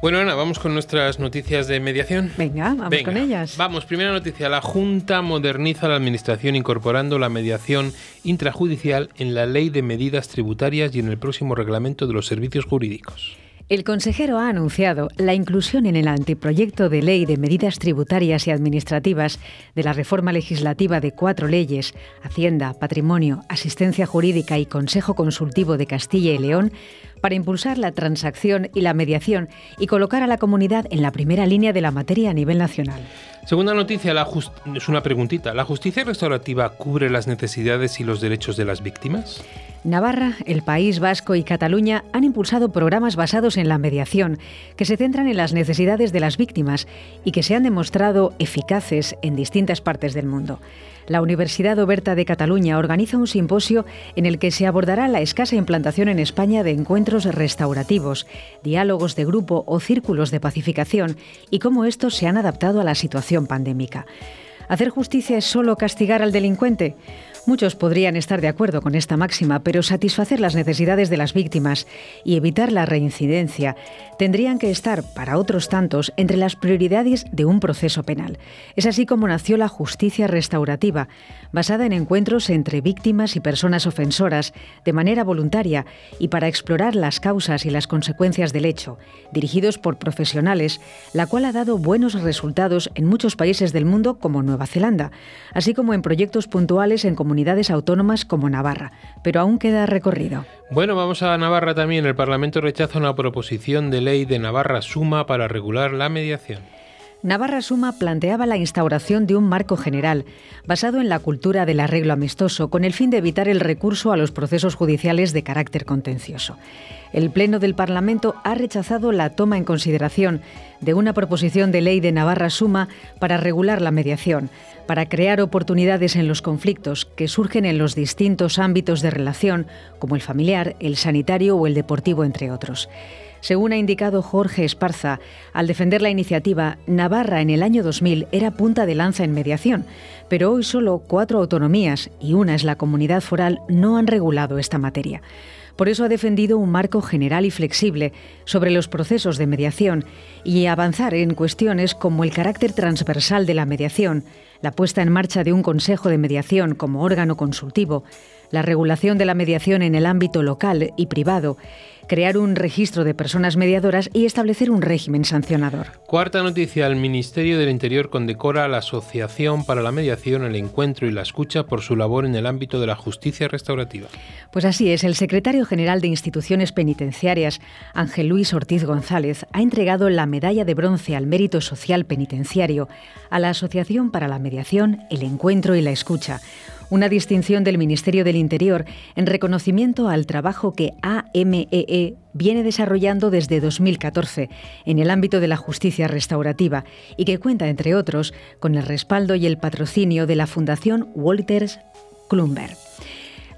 Bueno, Ana, vamos con nuestras noticias de mediación. Venga, vamos Venga, con ellas. Vamos, primera noticia. La Junta moderniza la Administración incorporando la mediación intrajudicial en la Ley de Medidas Tributarias y en el próximo reglamento de los servicios jurídicos. El consejero ha anunciado la inclusión en el anteproyecto de ley de medidas tributarias y administrativas de la reforma legislativa de cuatro leyes, Hacienda, Patrimonio, Asistencia Jurídica y Consejo Consultivo de Castilla y León, para impulsar la transacción y la mediación y colocar a la comunidad en la primera línea de la materia a nivel nacional. Segunda noticia, es una preguntita. ¿La justicia restaurativa cubre las necesidades y los derechos de las víctimas? Navarra, el País Vasco y Cataluña han impulsado programas basados en la mediación, que se centran en las necesidades de las víctimas y que se han demostrado eficaces en distintas partes del mundo. La Universidad Oberta de Cataluña organiza un simposio en el que se abordará la escasa implantación en España de encuentros restaurativos, diálogos de grupo o círculos de pacificación y cómo estos se han adaptado a la situación pandémica. ¿Hacer justicia es solo castigar al delincuente? Muchos podrían estar de acuerdo con esta máxima, pero satisfacer las necesidades de las víctimas y evitar la reincidencia tendrían que estar, para otros tantos, entre las prioridades de un proceso penal. Es así como nació la justicia restaurativa, basada en encuentros entre víctimas y personas ofensoras, de manera voluntaria y para explorar las causas y las consecuencias del hecho, dirigidos por profesionales, la cual ha dado buenos resultados en muchos países del mundo como Nueva Zelanda, así como en proyectos puntuales en comunidades autónomas como Navarra, pero aún queda recorrido. Bueno, vamos a Navarra también. El Parlamento rechaza una proposición de ley de Navarra Suma para regular la mediación. Navarra Suma planteaba la instauración de un marco general basado en la cultura del arreglo amistoso con el fin de evitar el recurso a los procesos judiciales de carácter contencioso. El Pleno del Parlamento ha rechazado la toma en consideración de una proposición de ley de Navarra Suma para regular la mediación, para crear oportunidades en los conflictos que surgen en los distintos ámbitos de relación, como el familiar, el sanitario o el deportivo, entre otros. Según ha indicado Jorge Esparza, al defender la iniciativa, Navarra en el año 2000 era punta de lanza en mediación, pero hoy solo cuatro autonomías, y una es la comunidad foral, no han regulado esta materia. Por eso ha defendido un marco general y flexible sobre los procesos de mediación y avanzar en cuestiones como el carácter transversal de la mediación, la puesta en marcha de un Consejo de Mediación como órgano consultivo, la regulación de la mediación en el ámbito local y privado, crear un registro de personas mediadoras y establecer un régimen sancionador. Cuarta noticia, el Ministerio del Interior condecora a la Asociación para la Mediación, el Encuentro y la Escucha por su labor en el ámbito de la justicia restaurativa. Pues así es, el secretario general de Instituciones Penitenciarias, Ángel Luis Ortiz González, ha entregado la medalla de bronce al mérito social penitenciario a la Asociación para la Mediación, el Encuentro y la Escucha una distinción del Ministerio del Interior en reconocimiento al trabajo que AMEE e viene desarrollando desde 2014 en el ámbito de la justicia restaurativa y que cuenta, entre otros, con el respaldo y el patrocinio de la Fundación Walters Klumber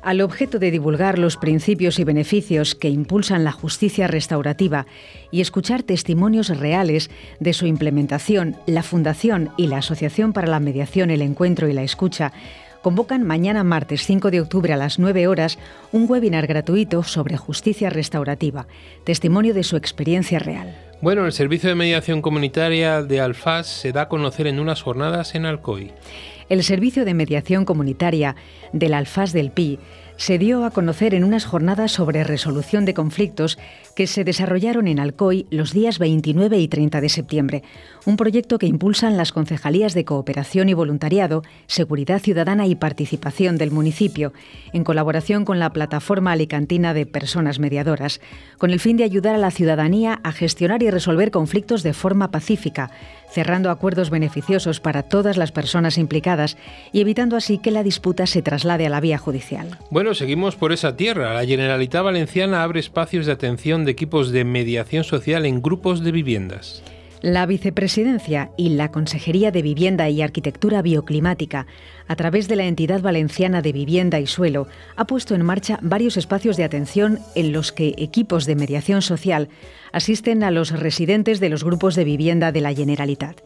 al objeto de divulgar los principios y beneficios que impulsan la justicia restaurativa y escuchar testimonios reales de su implementación, la Fundación y la Asociación para la Mediación, el Encuentro y la Escucha convocan mañana martes 5 de octubre a las 9 horas un webinar gratuito sobre justicia restaurativa, testimonio de su experiencia real. Bueno, el servicio de mediación comunitaria de Alfaz se da a conocer en unas jornadas en Alcoy. El servicio de mediación comunitaria del Alfaz del Pi se dio a conocer en unas jornadas sobre resolución de conflictos que se desarrollaron en Alcoy los días 29 y 30 de septiembre, un proyecto que impulsan las concejalías de cooperación y voluntariado, seguridad ciudadana y participación del municipio, en colaboración con la plataforma alicantina de personas mediadoras, con el fin de ayudar a la ciudadanía a gestionar y resolver conflictos de forma pacífica, cerrando acuerdos beneficiosos para todas las personas implicadas y evitando así que la disputa se traslade a la vía judicial. Bueno, seguimos por esa tierra. La Generalitat Valenciana abre espacios de atención de equipos de mediación social en grupos de viviendas. La Vicepresidencia y la Consejería de Vivienda y Arquitectura Bioclimática, a través de la entidad valenciana de Vivienda y Suelo, ha puesto en marcha varios espacios de atención en los que equipos de mediación social asisten a los residentes de los grupos de vivienda de la Generalitat.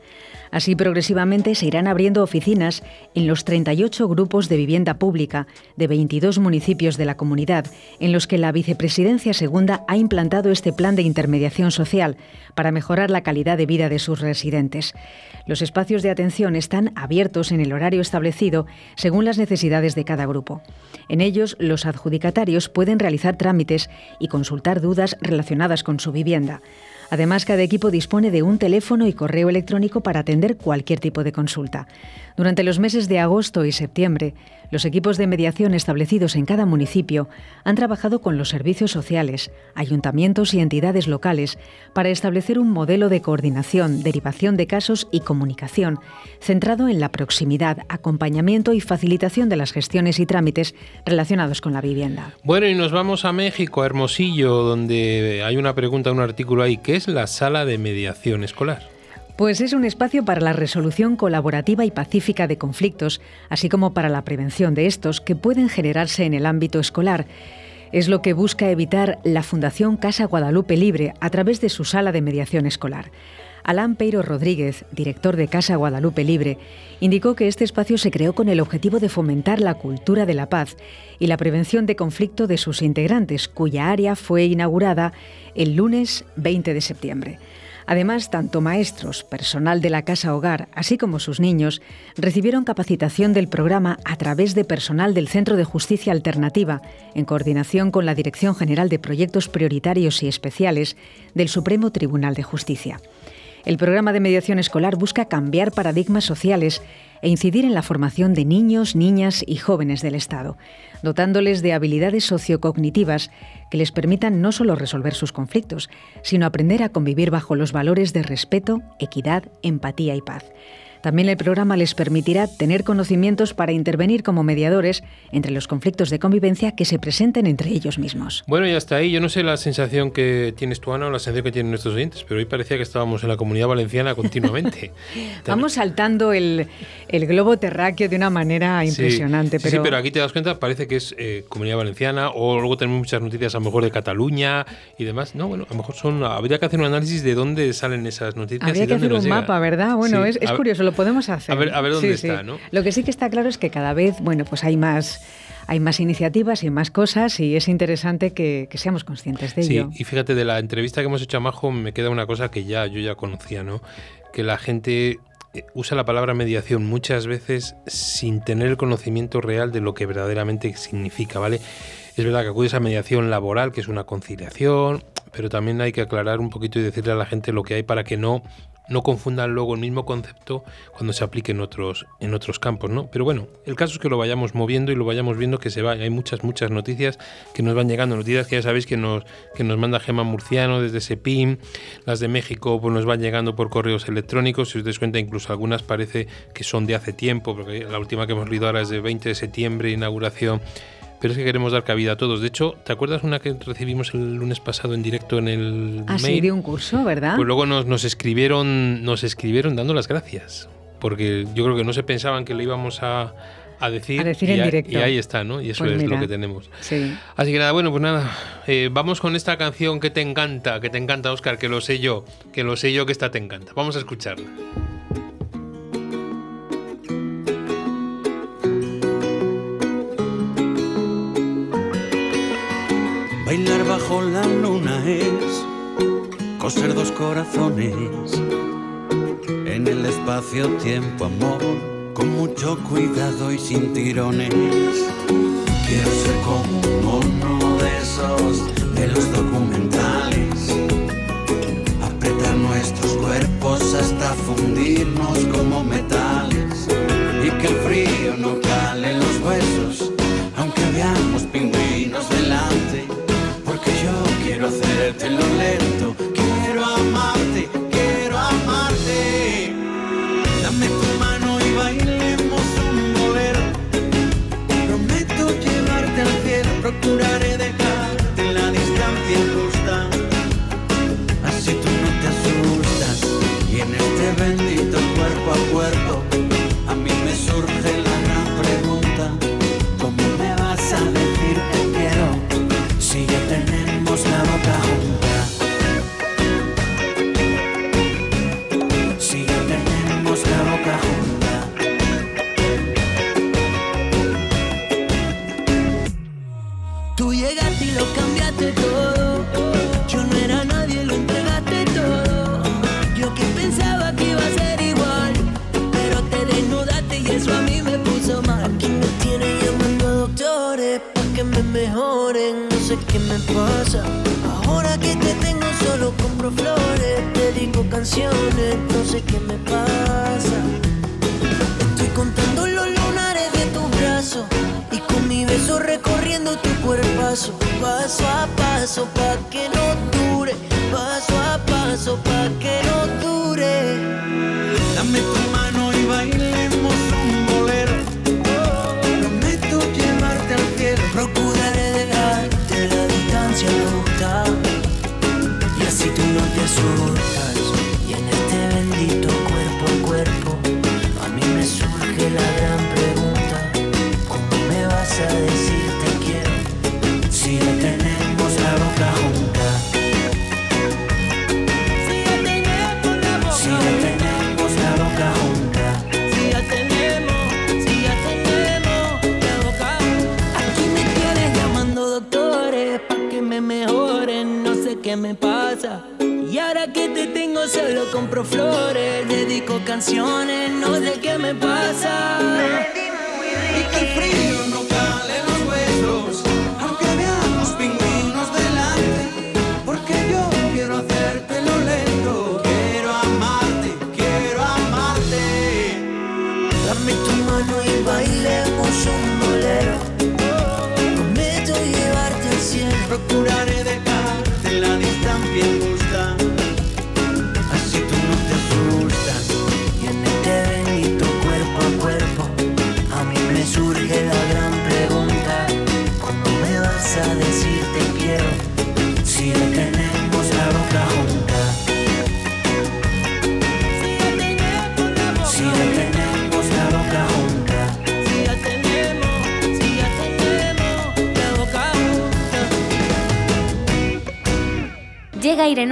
Así, progresivamente se irán abriendo oficinas en los 38 grupos de vivienda pública de 22 municipios de la comunidad, en los que la Vicepresidencia Segunda ha implantado este plan de intermediación social para mejorar la calidad de vida de sus residentes. Los espacios de atención están abiertos en el horario establecido según las necesidades de cada grupo. En ellos, los adjudicatarios pueden realizar trámites y consultar dudas relacionadas con su vivienda. Además, cada equipo dispone de un teléfono y correo electrónico para atender cualquier tipo de consulta. Durante los meses de agosto y septiembre, los equipos de mediación establecidos en cada municipio han trabajado con los servicios sociales, ayuntamientos y entidades locales para establecer un modelo de coordinación, derivación de casos y comunicación, centrado en la proximidad, acompañamiento y facilitación de las gestiones y trámites relacionados con la vivienda. Bueno, y nos vamos a México, a Hermosillo, donde hay una pregunta, un artículo ahí, ¿qué es la sala de mediación escolar? Pues es un espacio para la resolución colaborativa y pacífica de conflictos, así como para la prevención de estos que pueden generarse en el ámbito escolar. Es lo que busca evitar la Fundación Casa Guadalupe Libre a través de su sala de mediación escolar. Alán Peiro Rodríguez, director de Casa Guadalupe Libre, indicó que este espacio se creó con el objetivo de fomentar la cultura de la paz y la prevención de conflicto de sus integrantes, cuya área fue inaugurada el lunes 20 de septiembre. Además, tanto maestros, personal de la Casa Hogar, así como sus niños, recibieron capacitación del programa a través de personal del Centro de Justicia Alternativa, en coordinación con la Dirección General de Proyectos Prioritarios y Especiales del Supremo Tribunal de Justicia. El programa de mediación escolar busca cambiar paradigmas sociales e incidir en la formación de niños, niñas y jóvenes del Estado, dotándoles de habilidades sociocognitivas que les permitan no solo resolver sus conflictos, sino aprender a convivir bajo los valores de respeto, equidad, empatía y paz. También el programa les permitirá tener conocimientos para intervenir como mediadores entre los conflictos de convivencia que se presenten entre ellos mismos. Bueno, y hasta ahí, yo no sé la sensación que tienes tú, Ana, o la sensación que tienen nuestros oyentes, pero hoy parecía que estábamos en la comunidad valenciana continuamente. Vamos saltando el, el, globo terráqueo de una manera impresionante. Sí, pero... sí, pero aquí te das cuenta, parece que es eh, comunidad valenciana, o luego tenemos muchas noticias a lo mejor de Cataluña y demás. No, bueno, a lo mejor son. Habría que hacer un análisis de dónde salen esas noticias. Habría y que dónde hacer un llega. mapa, ¿verdad? Bueno, Sí, es, es curioso, lo podemos hacer. A ver, a ver dónde Sí, está, sí. ¿no? Lo que sí que está claro es que cada vez, bueno, pues hay más, hay más iniciativas y más cosas y es interesante que, que seamos conscientes de Sí, ello. y fíjate, de la entrevista que hemos hecho a Majo me queda una cosa que ya yo ya conocía, ¿no? Que la gente eh, usa la palabra mediación muchas veces sin tener el conocimiento real de lo que verdaderamente significa, ¿vale? Es verdad que acudes a mediación laboral, que es una conciliación, pero también hay que aclarar un poquito y decirle a la gente lo que hay para que no no confundan luego el mismo concepto cuando se aplique en otros, en otros campos, ¿no? Pero bueno, el caso es que lo vayamos moviendo y lo vayamos viendo que se va. Hay muchas, muchas noticias que nos van llegando, noticias que ya sabéis que nos, que nos manda Gema Murciano desde SEPIM, las de México pues nos van llegando por correos electrónicos, si os dais cuenta incluso algunas parece que son de hace tiempo, porque la última que hemos leído ahora es de 20 de septiembre, inauguración pero es que queremos dar cabida a todos. De hecho, ¿te acuerdas una que recibimos el lunes pasado en directo en el Así mail? de un curso, ¿verdad? Pues luego nos, nos escribieron, nos escribieron dando las gracias. Porque yo creo que no se pensaban que le íbamos a, a decir. A decir y, en a- directo. y ahí está, ¿no? Y eso Pues es mira. lo que tenemos. Sí. Así que nada, bueno, pues nada. eh, vamos con esta canción que te encanta, que te encanta, Oscar, que lo sé yo, que lo sé yo que esta te encanta. Vamos a escucharla. Bailar bajo la luna es coser dos corazones en el espacio-tiempo, amor, con mucho cuidado y sin tirones. Quiero ser como uno de esos de los documentales, apretar nuestros cuerpos hasta fundirnos como yo quiero hacerte lo lento,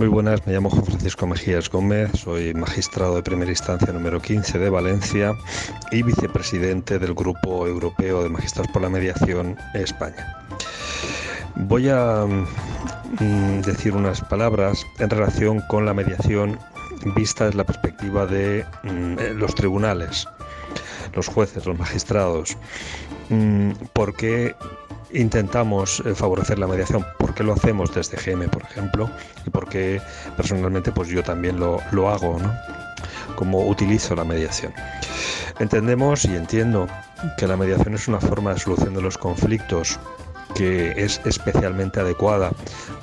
Muy buenas, me llamo Juan Francisco Mejías Gómez, soy magistrado de primera instancia número 15 de Valencia y vicepresidente del Grupo Europeo de Magistrados por la Mediación España. Voy a mm, decir unas palabras en relación con la mediación vista desde la perspectiva de mm, eh, los tribunales, los jueces, los magistrados. Mm, ¿Por qué intentamos eh, favorecer la mediación? ¿Por qué lo hacemos desde GM, por ejemplo? Y por qué personalmente pues yo también lo, lo hago, ¿no? Cómo utilizo la mediación. Entendemos y entiendo que la mediación es una forma de solución de los conflictos que es especialmente adecuada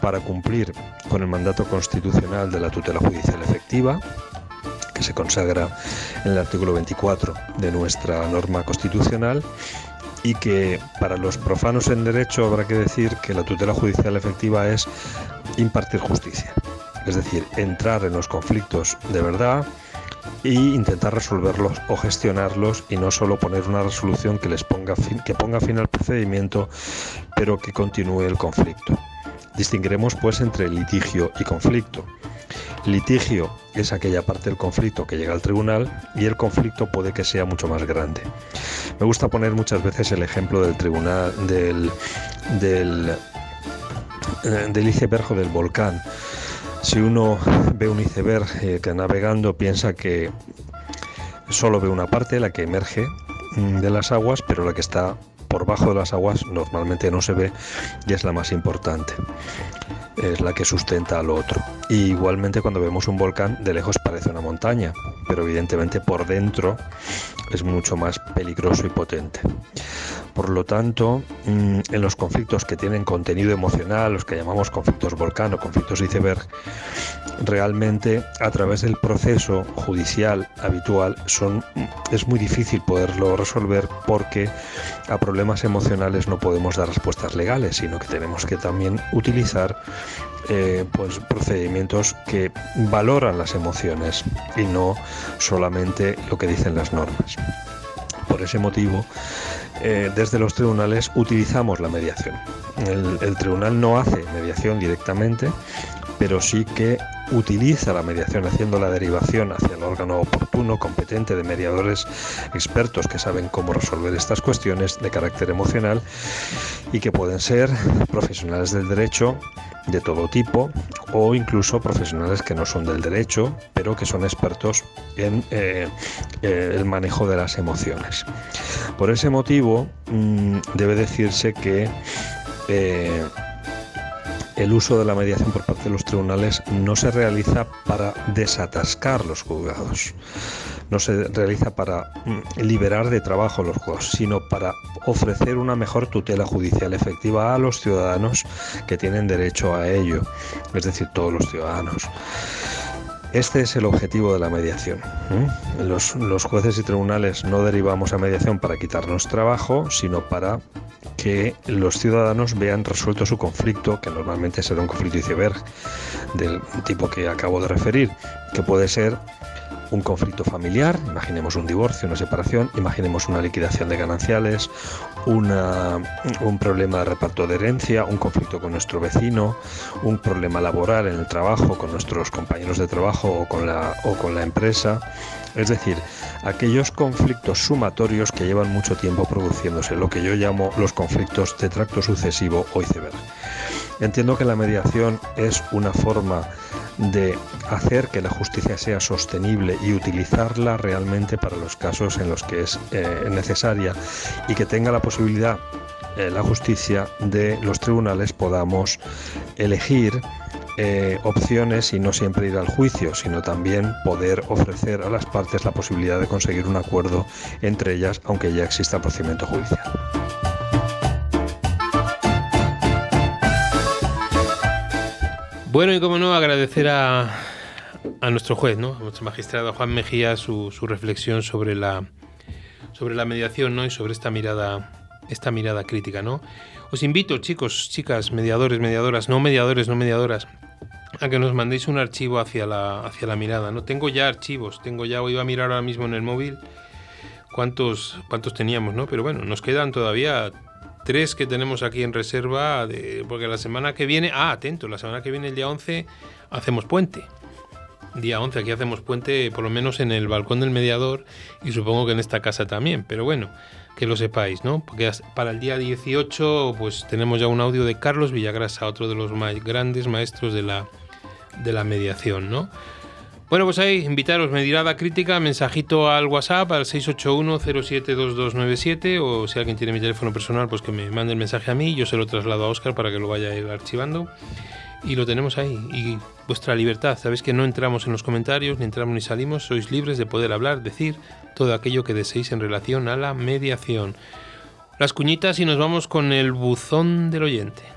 para cumplir con el mandato constitucional de la tutela judicial efectiva, que se consagra en el artículo 24 de nuestra norma constitucional y que para los profanos en derecho habrá que decir que la tutela judicial efectiva es impartir justicia, es decir, entrar en los conflictos de verdad e intentar resolverlos o gestionarlos y no solo poner una resolución que les ponga fin, que ponga fin al procedimiento, pero que continúe el conflicto. Distinguiremos pues entre litigio y conflicto. Litigio es aquella parte del conflicto que llega al tribunal y el conflicto puede que sea mucho más grande. Me gusta poner muchas veces el ejemplo del tribunal del del, eh, del iceberg del volcán. Si uno ve un iceberg eh, navegando piensa que solo ve una parte, la que emerge mm, de las aguas, pero la que está por bajo de las aguas normalmente no se ve y es la más importante. Es la que sustenta al otro. Y igualmente cuando vemos un volcán de lejos parece una montaña, pero evidentemente por dentro es mucho más peligroso y potente. Por lo tanto, mm, en los conflictos que tienen contenido emocional, los que llamamos conflictos volcán o conflictos iceberg, realmente a través del proceso judicial habitual son, es muy difícil poderlo resolver porque a problemas emocionales no podemos dar respuestas legales, sino que tenemos que también utilizar eh, pues, procedimientos que valoran las emociones y no solamente lo que dicen las normas. Por ese motivo, eh, desde los tribunales utilizamos la mediación. El, tribunal no hace mediación directamente, pero sí que utiliza la mediación haciendo la derivación hacia el órgano oportuno, competente de mediadores expertos que saben cómo resolver estas cuestiones de carácter emocional y que pueden ser profesionales del derecho de todo tipo o incluso profesionales que no son del derecho pero que son expertos en eh, eh, el manejo de las emociones. Por ese motivo mm, debe decirse que eh, el uso de la mediación por parte de los tribunales no se realiza para desatascar los juzgados, no se realiza para mm, liberar de trabajo los juzgados, sino para ofrecer una mejor tutela judicial efectiva a los ciudadanos que tienen derecho a ello, es decir, todos los ciudadanos. Este es el objetivo de la mediación. Los, los, jueces y tribunales no derivamos a mediación para quitarnos trabajo, sino para que los ciudadanos vean resuelto su conflicto, que normalmente será un conflicto iceberg del tipo que acabo de referir, que puede ser un conflicto familiar, imaginemos un divorcio, una separación, imaginemos una liquidación de gananciales, un problema de reparto de herencia, un conflicto con nuestro vecino, un problema laboral en el trabajo con nuestros compañeros de trabajo o con la, o con la empresa. Es decir, aquellos conflictos sumatorios que llevan mucho tiempo produciéndose, lo que yo llamo los conflictos de tracto sucesivo o iceberg. Entiendo que la mediación es una forma de hacer que la justicia sea sostenible y utilizarla realmente para los casos en los que es eh, necesaria y que tenga la posibilidad eh, la justicia de los tribunales podamos elegir eh, opciones y no siempre ir al juicio, sino también poder ofrecer a las partes la posibilidad de conseguir un acuerdo entre ellas, aunque ya exista procedimiento judicial. Bueno, y como no, agradecer a, a nuestro juez, ¿no? a nuestro magistrado Juan Mejía, su, su, reflexión sobre la, sobre la mediación ¿no? y sobre esta mirada, esta mirada crítica. ¿no? Os invito, chicos, chicas, mediadores, mediadoras, no mediadores, no mediadoras, a que nos mandéis un archivo hacia la, hacia la mirada. ¿no? Tengo ya archivos, tengo ya, iba a mirar ahora mismo en el móvil cuántos, cuántos teníamos, ¿no? Pero bueno, nos quedan todavía tres que tenemos aquí en reserva, de, porque la semana que viene, ah, atento, la semana que viene, el día 11, hacemos puente. Día 11, aquí hacemos puente, por lo menos en el balcón del mediador y supongo que en esta casa también, pero bueno, que lo sepáis, ¿no? Porque para el día 18, pues tenemos ya un audio de Carlos Villagrasa, otro de los más grandes maestros de la, de la mediación, ¿no? Bueno, pues ahí, invitaros, mirada crítica, mensajito al WhatsApp al 681-072297 o si alguien tiene mi teléfono personal, pues que me mande el mensaje a mí, yo se lo traslado a Oscar para que lo vaya a ir archivando y lo tenemos ahí. Y vuestra libertad, sabéis que no entramos en los comentarios, ni entramos ni salimos, sois libres de poder hablar, decir todo aquello que deseéis en relación a la mediación. Las cuñitas y nos vamos con el buzón del oyente.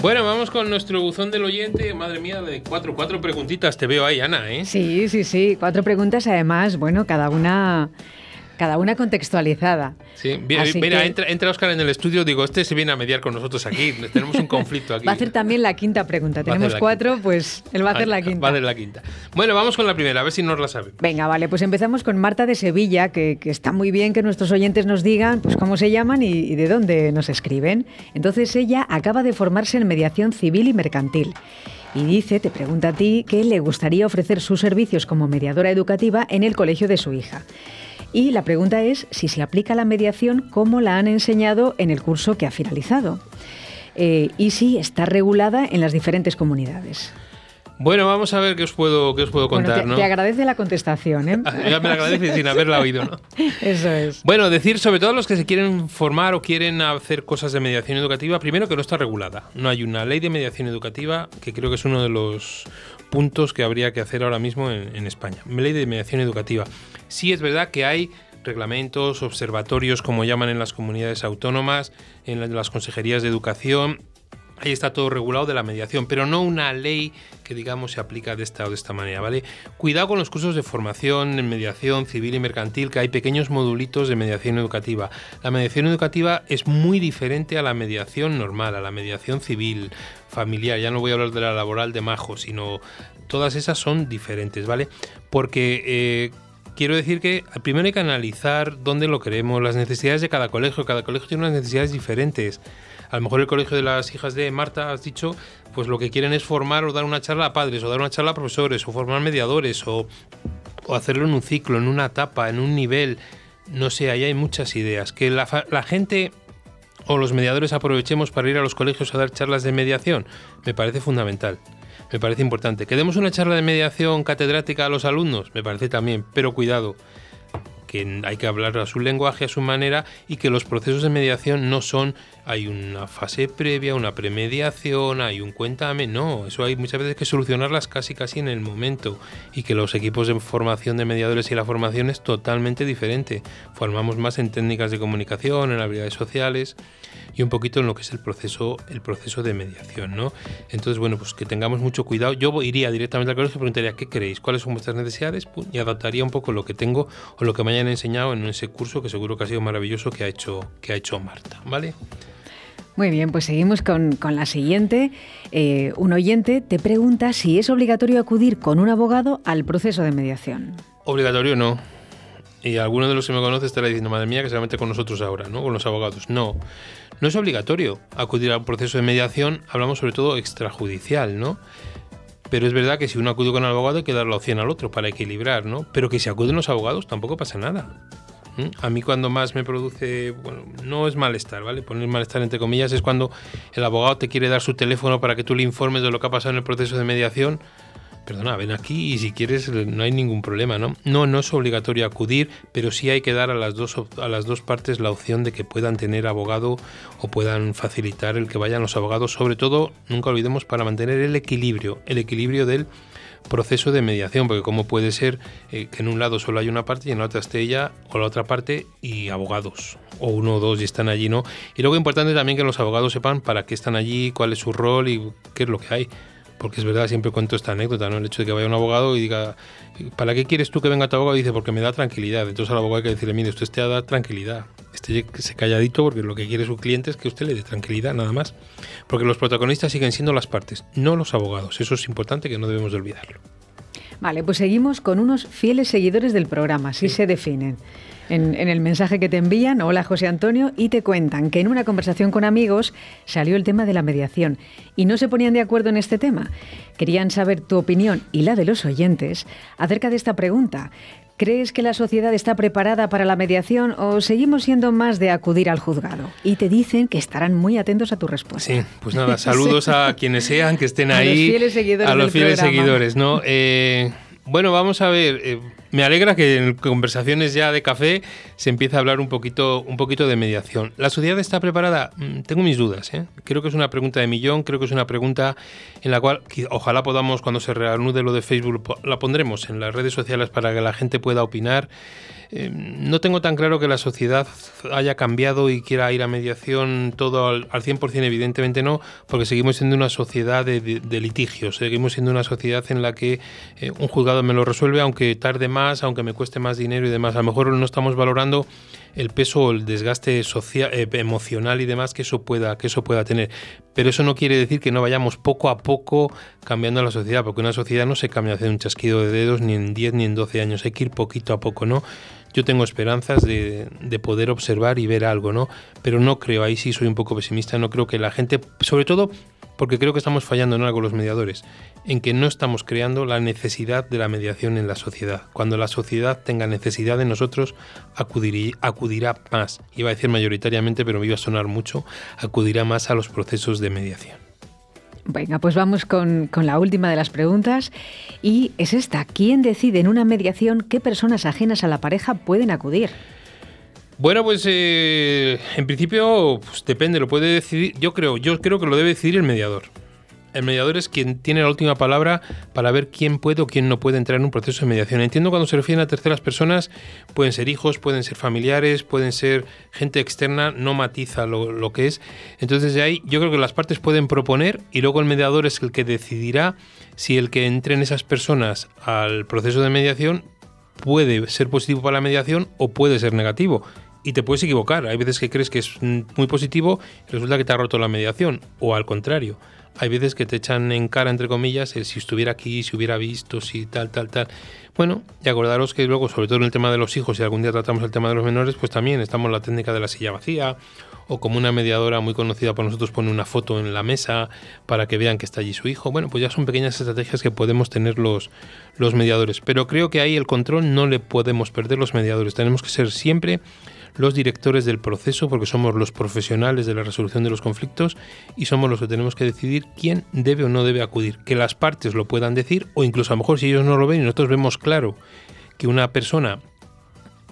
Bueno, vamos con nuestro buzón del oyente. Madre mía, de cuatro, cuatro preguntitas te veo ahí, Ana, ¿eh? Sí, sí, sí. Cuatro preguntas, además, bueno, cada una cada una contextualizada. Sí, mira, mira entra, entra, Oscar en el estudio, digo, este se viene a mediar con nosotros aquí, tenemos un conflicto aquí. Va a hacer también la quinta pregunta, tenemos cuatro, pues él va a hacer la quinta. Va a hacer la quinta. Bueno, vamos con la primera, a ver si nos la sabe. Venga, vale, pues empezamos con Marta de Sevilla, que, que está muy bien que nuestros oyentes nos digan pues cómo se llaman y, y de dónde nos escriben. Entonces ella acaba de formarse en mediación civil y mercantil y dice, te pregunta a ti, que le gustaría ofrecer sus servicios como mediadora educativa en el colegio de su hija. Y la pregunta es si se aplica la mediación como la han enseñado en el curso que ha finalizado. Eh, y si está regulada en las diferentes comunidades. Bueno, vamos a ver qué os puedo, qué os puedo contar, te, ¿no? Te agradece la contestación, ¿eh? ya me la agradece sin haberla oído, ¿no? Eso es. Bueno, decir sobre todo los que se quieren formar o quieren hacer cosas de mediación educativa, primero que no está regulada. No hay una ley de mediación educativa, que creo que es uno de los puntos que habría que hacer ahora mismo en, en España. Ley de mediación educativa. Sí es verdad que hay reglamentos, observatorios, como llaman en las comunidades autónomas, en las consejerías de educación, Ahí está todo regulado de la mediación, pero no una ley que digamos se aplica de esta o de esta manera, ¿vale? Cuidado con los cursos de formación en mediación civil y mercantil, que hay pequeños modulitos de mediación educativa. La mediación educativa es muy diferente a la mediación normal, a la mediación civil, familiar. Ya no voy a hablar de la laboral de Majo, sino todas esas son diferentes, ¿vale? Porque eh, quiero decir que primero hay que analizar dónde lo queremos, las necesidades de cada colegio. Cada colegio tiene unas necesidades diferentes a lo mejor el colegio de las hijas de Marta, has dicho, pues lo que quieren es formar o dar una charla a padres, o dar una charla a profesores, o formar mediadores, o, hacerlo en un ciclo, en una etapa, en un nivel. No sé, ahí hay muchas ideas. Que la, la gente o los mediadores aprovechemos para ir a los colegios a dar charlas de mediación, me parece fundamental. Me parece importante. Que demos una charla de mediación catedrática a los alumnos, me parece también, pero cuidado que hay que hablar a su lenguaje, a su manera y que los procesos de mediación no son, hay una fase previa, una premediación, hay un cuéntame, no, eso hay muchas veces que solucionarlas casi casi en el momento y que los equipos de formación de mediadores y la formación es totalmente diferente. Formamos más en técnicas de comunicación, en habilidades sociales y un poquito en lo que es el proceso, el proceso de mediación, ¿no? Entonces, bueno, pues que tengamos mucho cuidado. Yo iría directamente al colegio y preguntaría, ¿qué queréis? ¿Cuáles son vuestras necesidades? y adaptaría un poco lo que tengo o lo que me hayan enseñado en ese curso que seguro que ha sido maravilloso que ha hecho, que ha hecho Marta, ¿vale? Muy bien, pues seguimos con, con la siguiente. Eh, un oyente te pregunta si es obligatorio acudir con un abogado al proceso de mediación. Obligatorio no. Y alguno de los que me conoce estará diciendo, madre mía, que se mete con nosotros ahora, ¿no? Con los abogados. No. No es obligatorio acudir a un proceso de mediación, hablamos sobre todo extrajudicial, ¿no? Pero es verdad que si uno acude con el abogado hay que dar la opción al otro para equilibrar, ¿no? Pero que si acuden los abogados tampoco pasa nada. A mí cuando más me produce, bueno, no es malestar, ¿vale? Poner malestar entre comillas es cuando el abogado te quiere dar su teléfono para que tú le informes de lo que ha pasado en el proceso de mediación perdona, ven aquí y si quieres no hay ningún problema, ¿no? No, no es obligatorio acudir, pero sí hay que dar a las dos, a las dos partes la opción de que puedan tener abogado o puedan facilitar el que vayan los abogados, sobre todo, nunca olvidemos, para mantener el equilibrio, el equilibrio del proceso de mediación, porque como puede ser eh, que en un lado solo hay una parte y en la otra esté ella o la otra parte y abogados, o uno o dos y están allí, ¿no? Y luego importante también que los abogados sepan para qué están allí, cuál es su rol y qué es lo que hay porque es verdad, siempre cuento esta anécdota, ¿no? El hecho de que vaya un abogado y diga, ¿para qué quieres tú que venga tu abogado? Y dice, porque me da tranquilidad. Entonces al abogado hay que decirle, mire, usted te da tranquilidad. Esté se calladito porque lo que quiere su cliente es que usted le dé tranquilidad, nada más. Porque los protagonistas siguen siendo las partes, no los abogados. Eso es importante que no debemos de olvidarlo. Vale, pues seguimos con unos fieles seguidores del programa, así se definen en, el mensaje que te envían, hola José Antonio, y te cuentan que en una conversación con amigos salió el tema de la mediación y no se ponían de acuerdo en este tema. Querían saber tu opinión y la de los oyentes acerca de esta pregunta. ¿Crees que la sociedad está preparada para la mediación o seguimos siendo más de acudir al juzgado? Y te dicen que estarán muy atentos a tu respuesta. Sí, pues nada, saludos a quienes sean, que estén ahí. A los fieles seguidores. A los fieles seguidores, ¿no? Eh, Bueno, vamos a ver. eh, me alegra que en conversaciones ya de café se empiece a hablar un poquito, un poquito de mediación. ¿La sociedad está preparada? Mm, Tengo mis dudas. ¿eh? Creo que es una pregunta de millón. Creo que es una pregunta en la cual ojalá podamos, cuando se reanude lo de Facebook, la pondremos en las redes sociales para que la gente pueda opinar. Eh, no tengo tan claro que la sociedad haya cambiado y quiera ir a mediación todo al, al 100%, evidentemente no, porque seguimos siendo una sociedad de litigios, seguimos siendo una sociedad en la que eh, un juzgado me lo resuelve, aunque tarde más, aunque me cueste más dinero y demás. A lo mejor no estamos valorando el peso o el desgaste social, eh, emocional y demás que eso pueda que eso pueda tener. Pero eso no quiere decir que no vayamos poco a poco cambiando la sociedad, porque una sociedad no se cambia hace un chasquido de dedos ni en 10 ni en 12 años, hay que ir poquito a poco, ¿no? Yo tengo esperanzas de, de poder observar y ver algo, ¿no? Pero no creo, ahí sí soy un poco pesimista, no creo que la gente, sobre todo porque creo que estamos fallando en algo los mediadores, en que no estamos creando la necesidad de la mediación en la sociedad. Cuando la sociedad tenga necesidad de nosotros, acudirá más, iba a decir mayoritariamente, pero me iba a sonar mucho, acudirá más a los procesos de mediación. Venga, pues vamos con, con la última de las preguntas y es esta. ¿Quién decide en una mediación qué personas ajenas a la pareja pueden acudir? Bueno, pues eh, en principio pues, depende, lo puede decidir. Yo creo, yo creo que lo debe decidir el mediador. El mediador es quien tiene la última palabra para ver quién puede o quién no puede entrar en un proceso de mediación. Entiendo cuando se refieren a terceras personas, pueden ser hijos, pueden ser familiares, pueden ser gente externa, no matiza lo, que es. Entonces de ahí yo creo que las partes pueden proponer y luego el mediador es el que decidirá si el que entren esas personas al proceso de mediación puede ser positivo para la mediación o puede ser negativo. Y te puedes equivocar. Hay veces que crees que es mm, muy positivo y resulta que te ha roto la mediación. O al contrario. Hay veces que te echan en cara, entre comillas, el si estuviera aquí, si hubiera visto, si tal, tal, tal. Bueno, y acordaros que luego, sobre todo en el tema de los hijos, si algún día tratamos el tema de los menores, pues también estamos la técnica de la silla vacía, o como una mediadora muy conocida por nosotros pone una foto en la mesa para que vean que está allí su hijo. Bueno, pues ya son pequeñas estrategias que podemos tener los, los mediadores. Pero creo que ahí el control no le podemos perder los mediadores. Tenemos que ser siempre los directores del proceso porque somos los profesionales de la resolución de los conflictos y somos los que tenemos que decidir quién debe o no debe acudir. Que las partes lo puedan decir o incluso a lo mejor si ellos no lo ven y nosotros vemos claro que una persona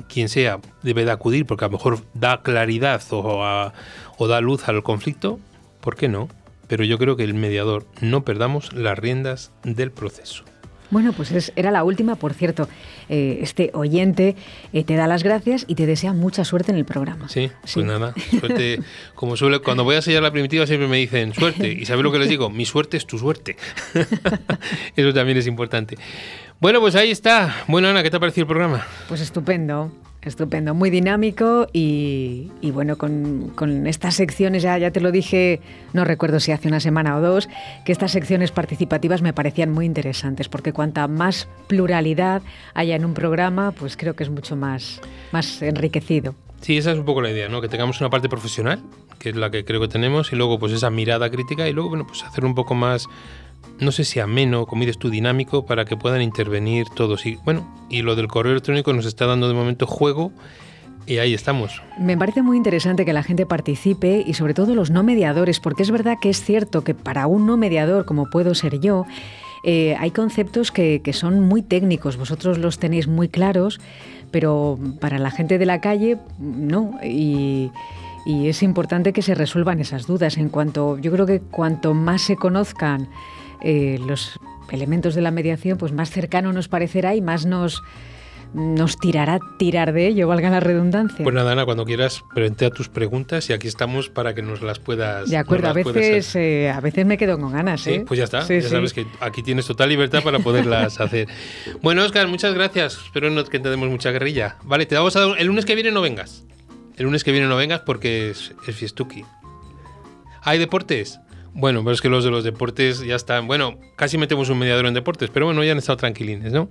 quien sea debe de acudir porque a lo mejor da claridad o, o da luz al conflicto, ¿por qué no? Pero yo creo que el mediador no perdamos las riendas del proceso. Bueno, pues es- era la última, por cierto. eh, este oyente eh, te da las gracias y te desea mucha suerte en el programa. Sí, pues nada, suerte. Como suele, cuando voy a sellar la primitiva siempre me dicen suerte. ¿Y sabes lo que les digo? Mi suerte es tu suerte. Eso también es importante. Bueno, pues ahí está. Bueno, Ana, ¿qué te ha parecido el programa? Pues estupendo, estupendo, muy dinámico y, bueno, con, con estas secciones, ya, ya te lo dije, no recuerdo si hace una semana o dos, que estas secciones participativas me parecían muy interesantes, porque cuanta más pluralidad haya en un programa, pues creo que es mucho más, más enriquecido. Sí, esa es un poco la idea, ¿no? Que tengamos una parte profesional, que es la que creo que tenemos, y luego pues esa mirada crítica y luego, bueno, pues hacer un poco más, no sé si ameno, como dices tú, dinámico, para que puedan intervenir todos. Y bueno, y lo del correo electrónico nos está dando de momento juego y ahí estamos. Me parece muy interesante que la gente participe y sobre todo los no mediadores, porque es verdad que es cierto que para un no mediador, como puedo ser yo, eh, hay conceptos que, que son muy técnicos, vosotros los tenéis muy claros, pero para la gente de la calle no. Y, y es importante que se resuelvan esas dudas. En cuanto, yo creo que cuanto más se conozcan eh, los elementos de la mediación, pues más cercano nos parecerá y más nos, nos tirará tirar de ello, valga la redundancia. Pues nada, Ana, cuando quieras, plantea tus preguntas y aquí estamos para que nos las puedas De acuerdo, a veces, eh, a veces me quedo con ganas. Sí, ¿eh? pues ya está. Sí, ya sí. sabes que aquí tienes total libertad para poderlas hacer. Bueno, Oscar, muchas gracias. Espero no que te demos mucha guerrilla. Vale, te vamos a dar. El lunes que viene no vengas. El lunes que viene no vengas porque es, es fiestuki. ¿Hay deportes? Bueno, pero es que los de los deportes ya están. Bueno, casi metemos un mediador en deportes, pero bueno, ya han estado tranquilines, ¿no?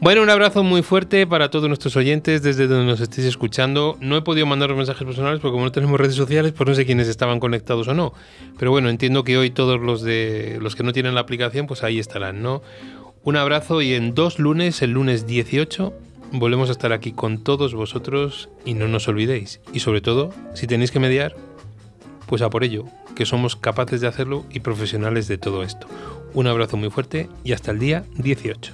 Bueno, un abrazo muy fuerte para todos nuestros oyentes desde donde nos estéis escuchando. No he podido mandar los mensajes personales porque como no tenemos redes sociales, pues no sé quiénes estaban conectados o no. Pero bueno, entiendo que hoy todos los de los que no tienen la aplicación, pues ahí estarán, ¿no? Un abrazo y en dos lunes, el lunes 18, volvemos a estar aquí con todos vosotros y no nos olvidéis. Y sobre todo, si tenéis que mediar, pues a por ello, que somos capaces de hacerlo y profesionales de todo esto. Un abrazo muy fuerte y hasta el día 18.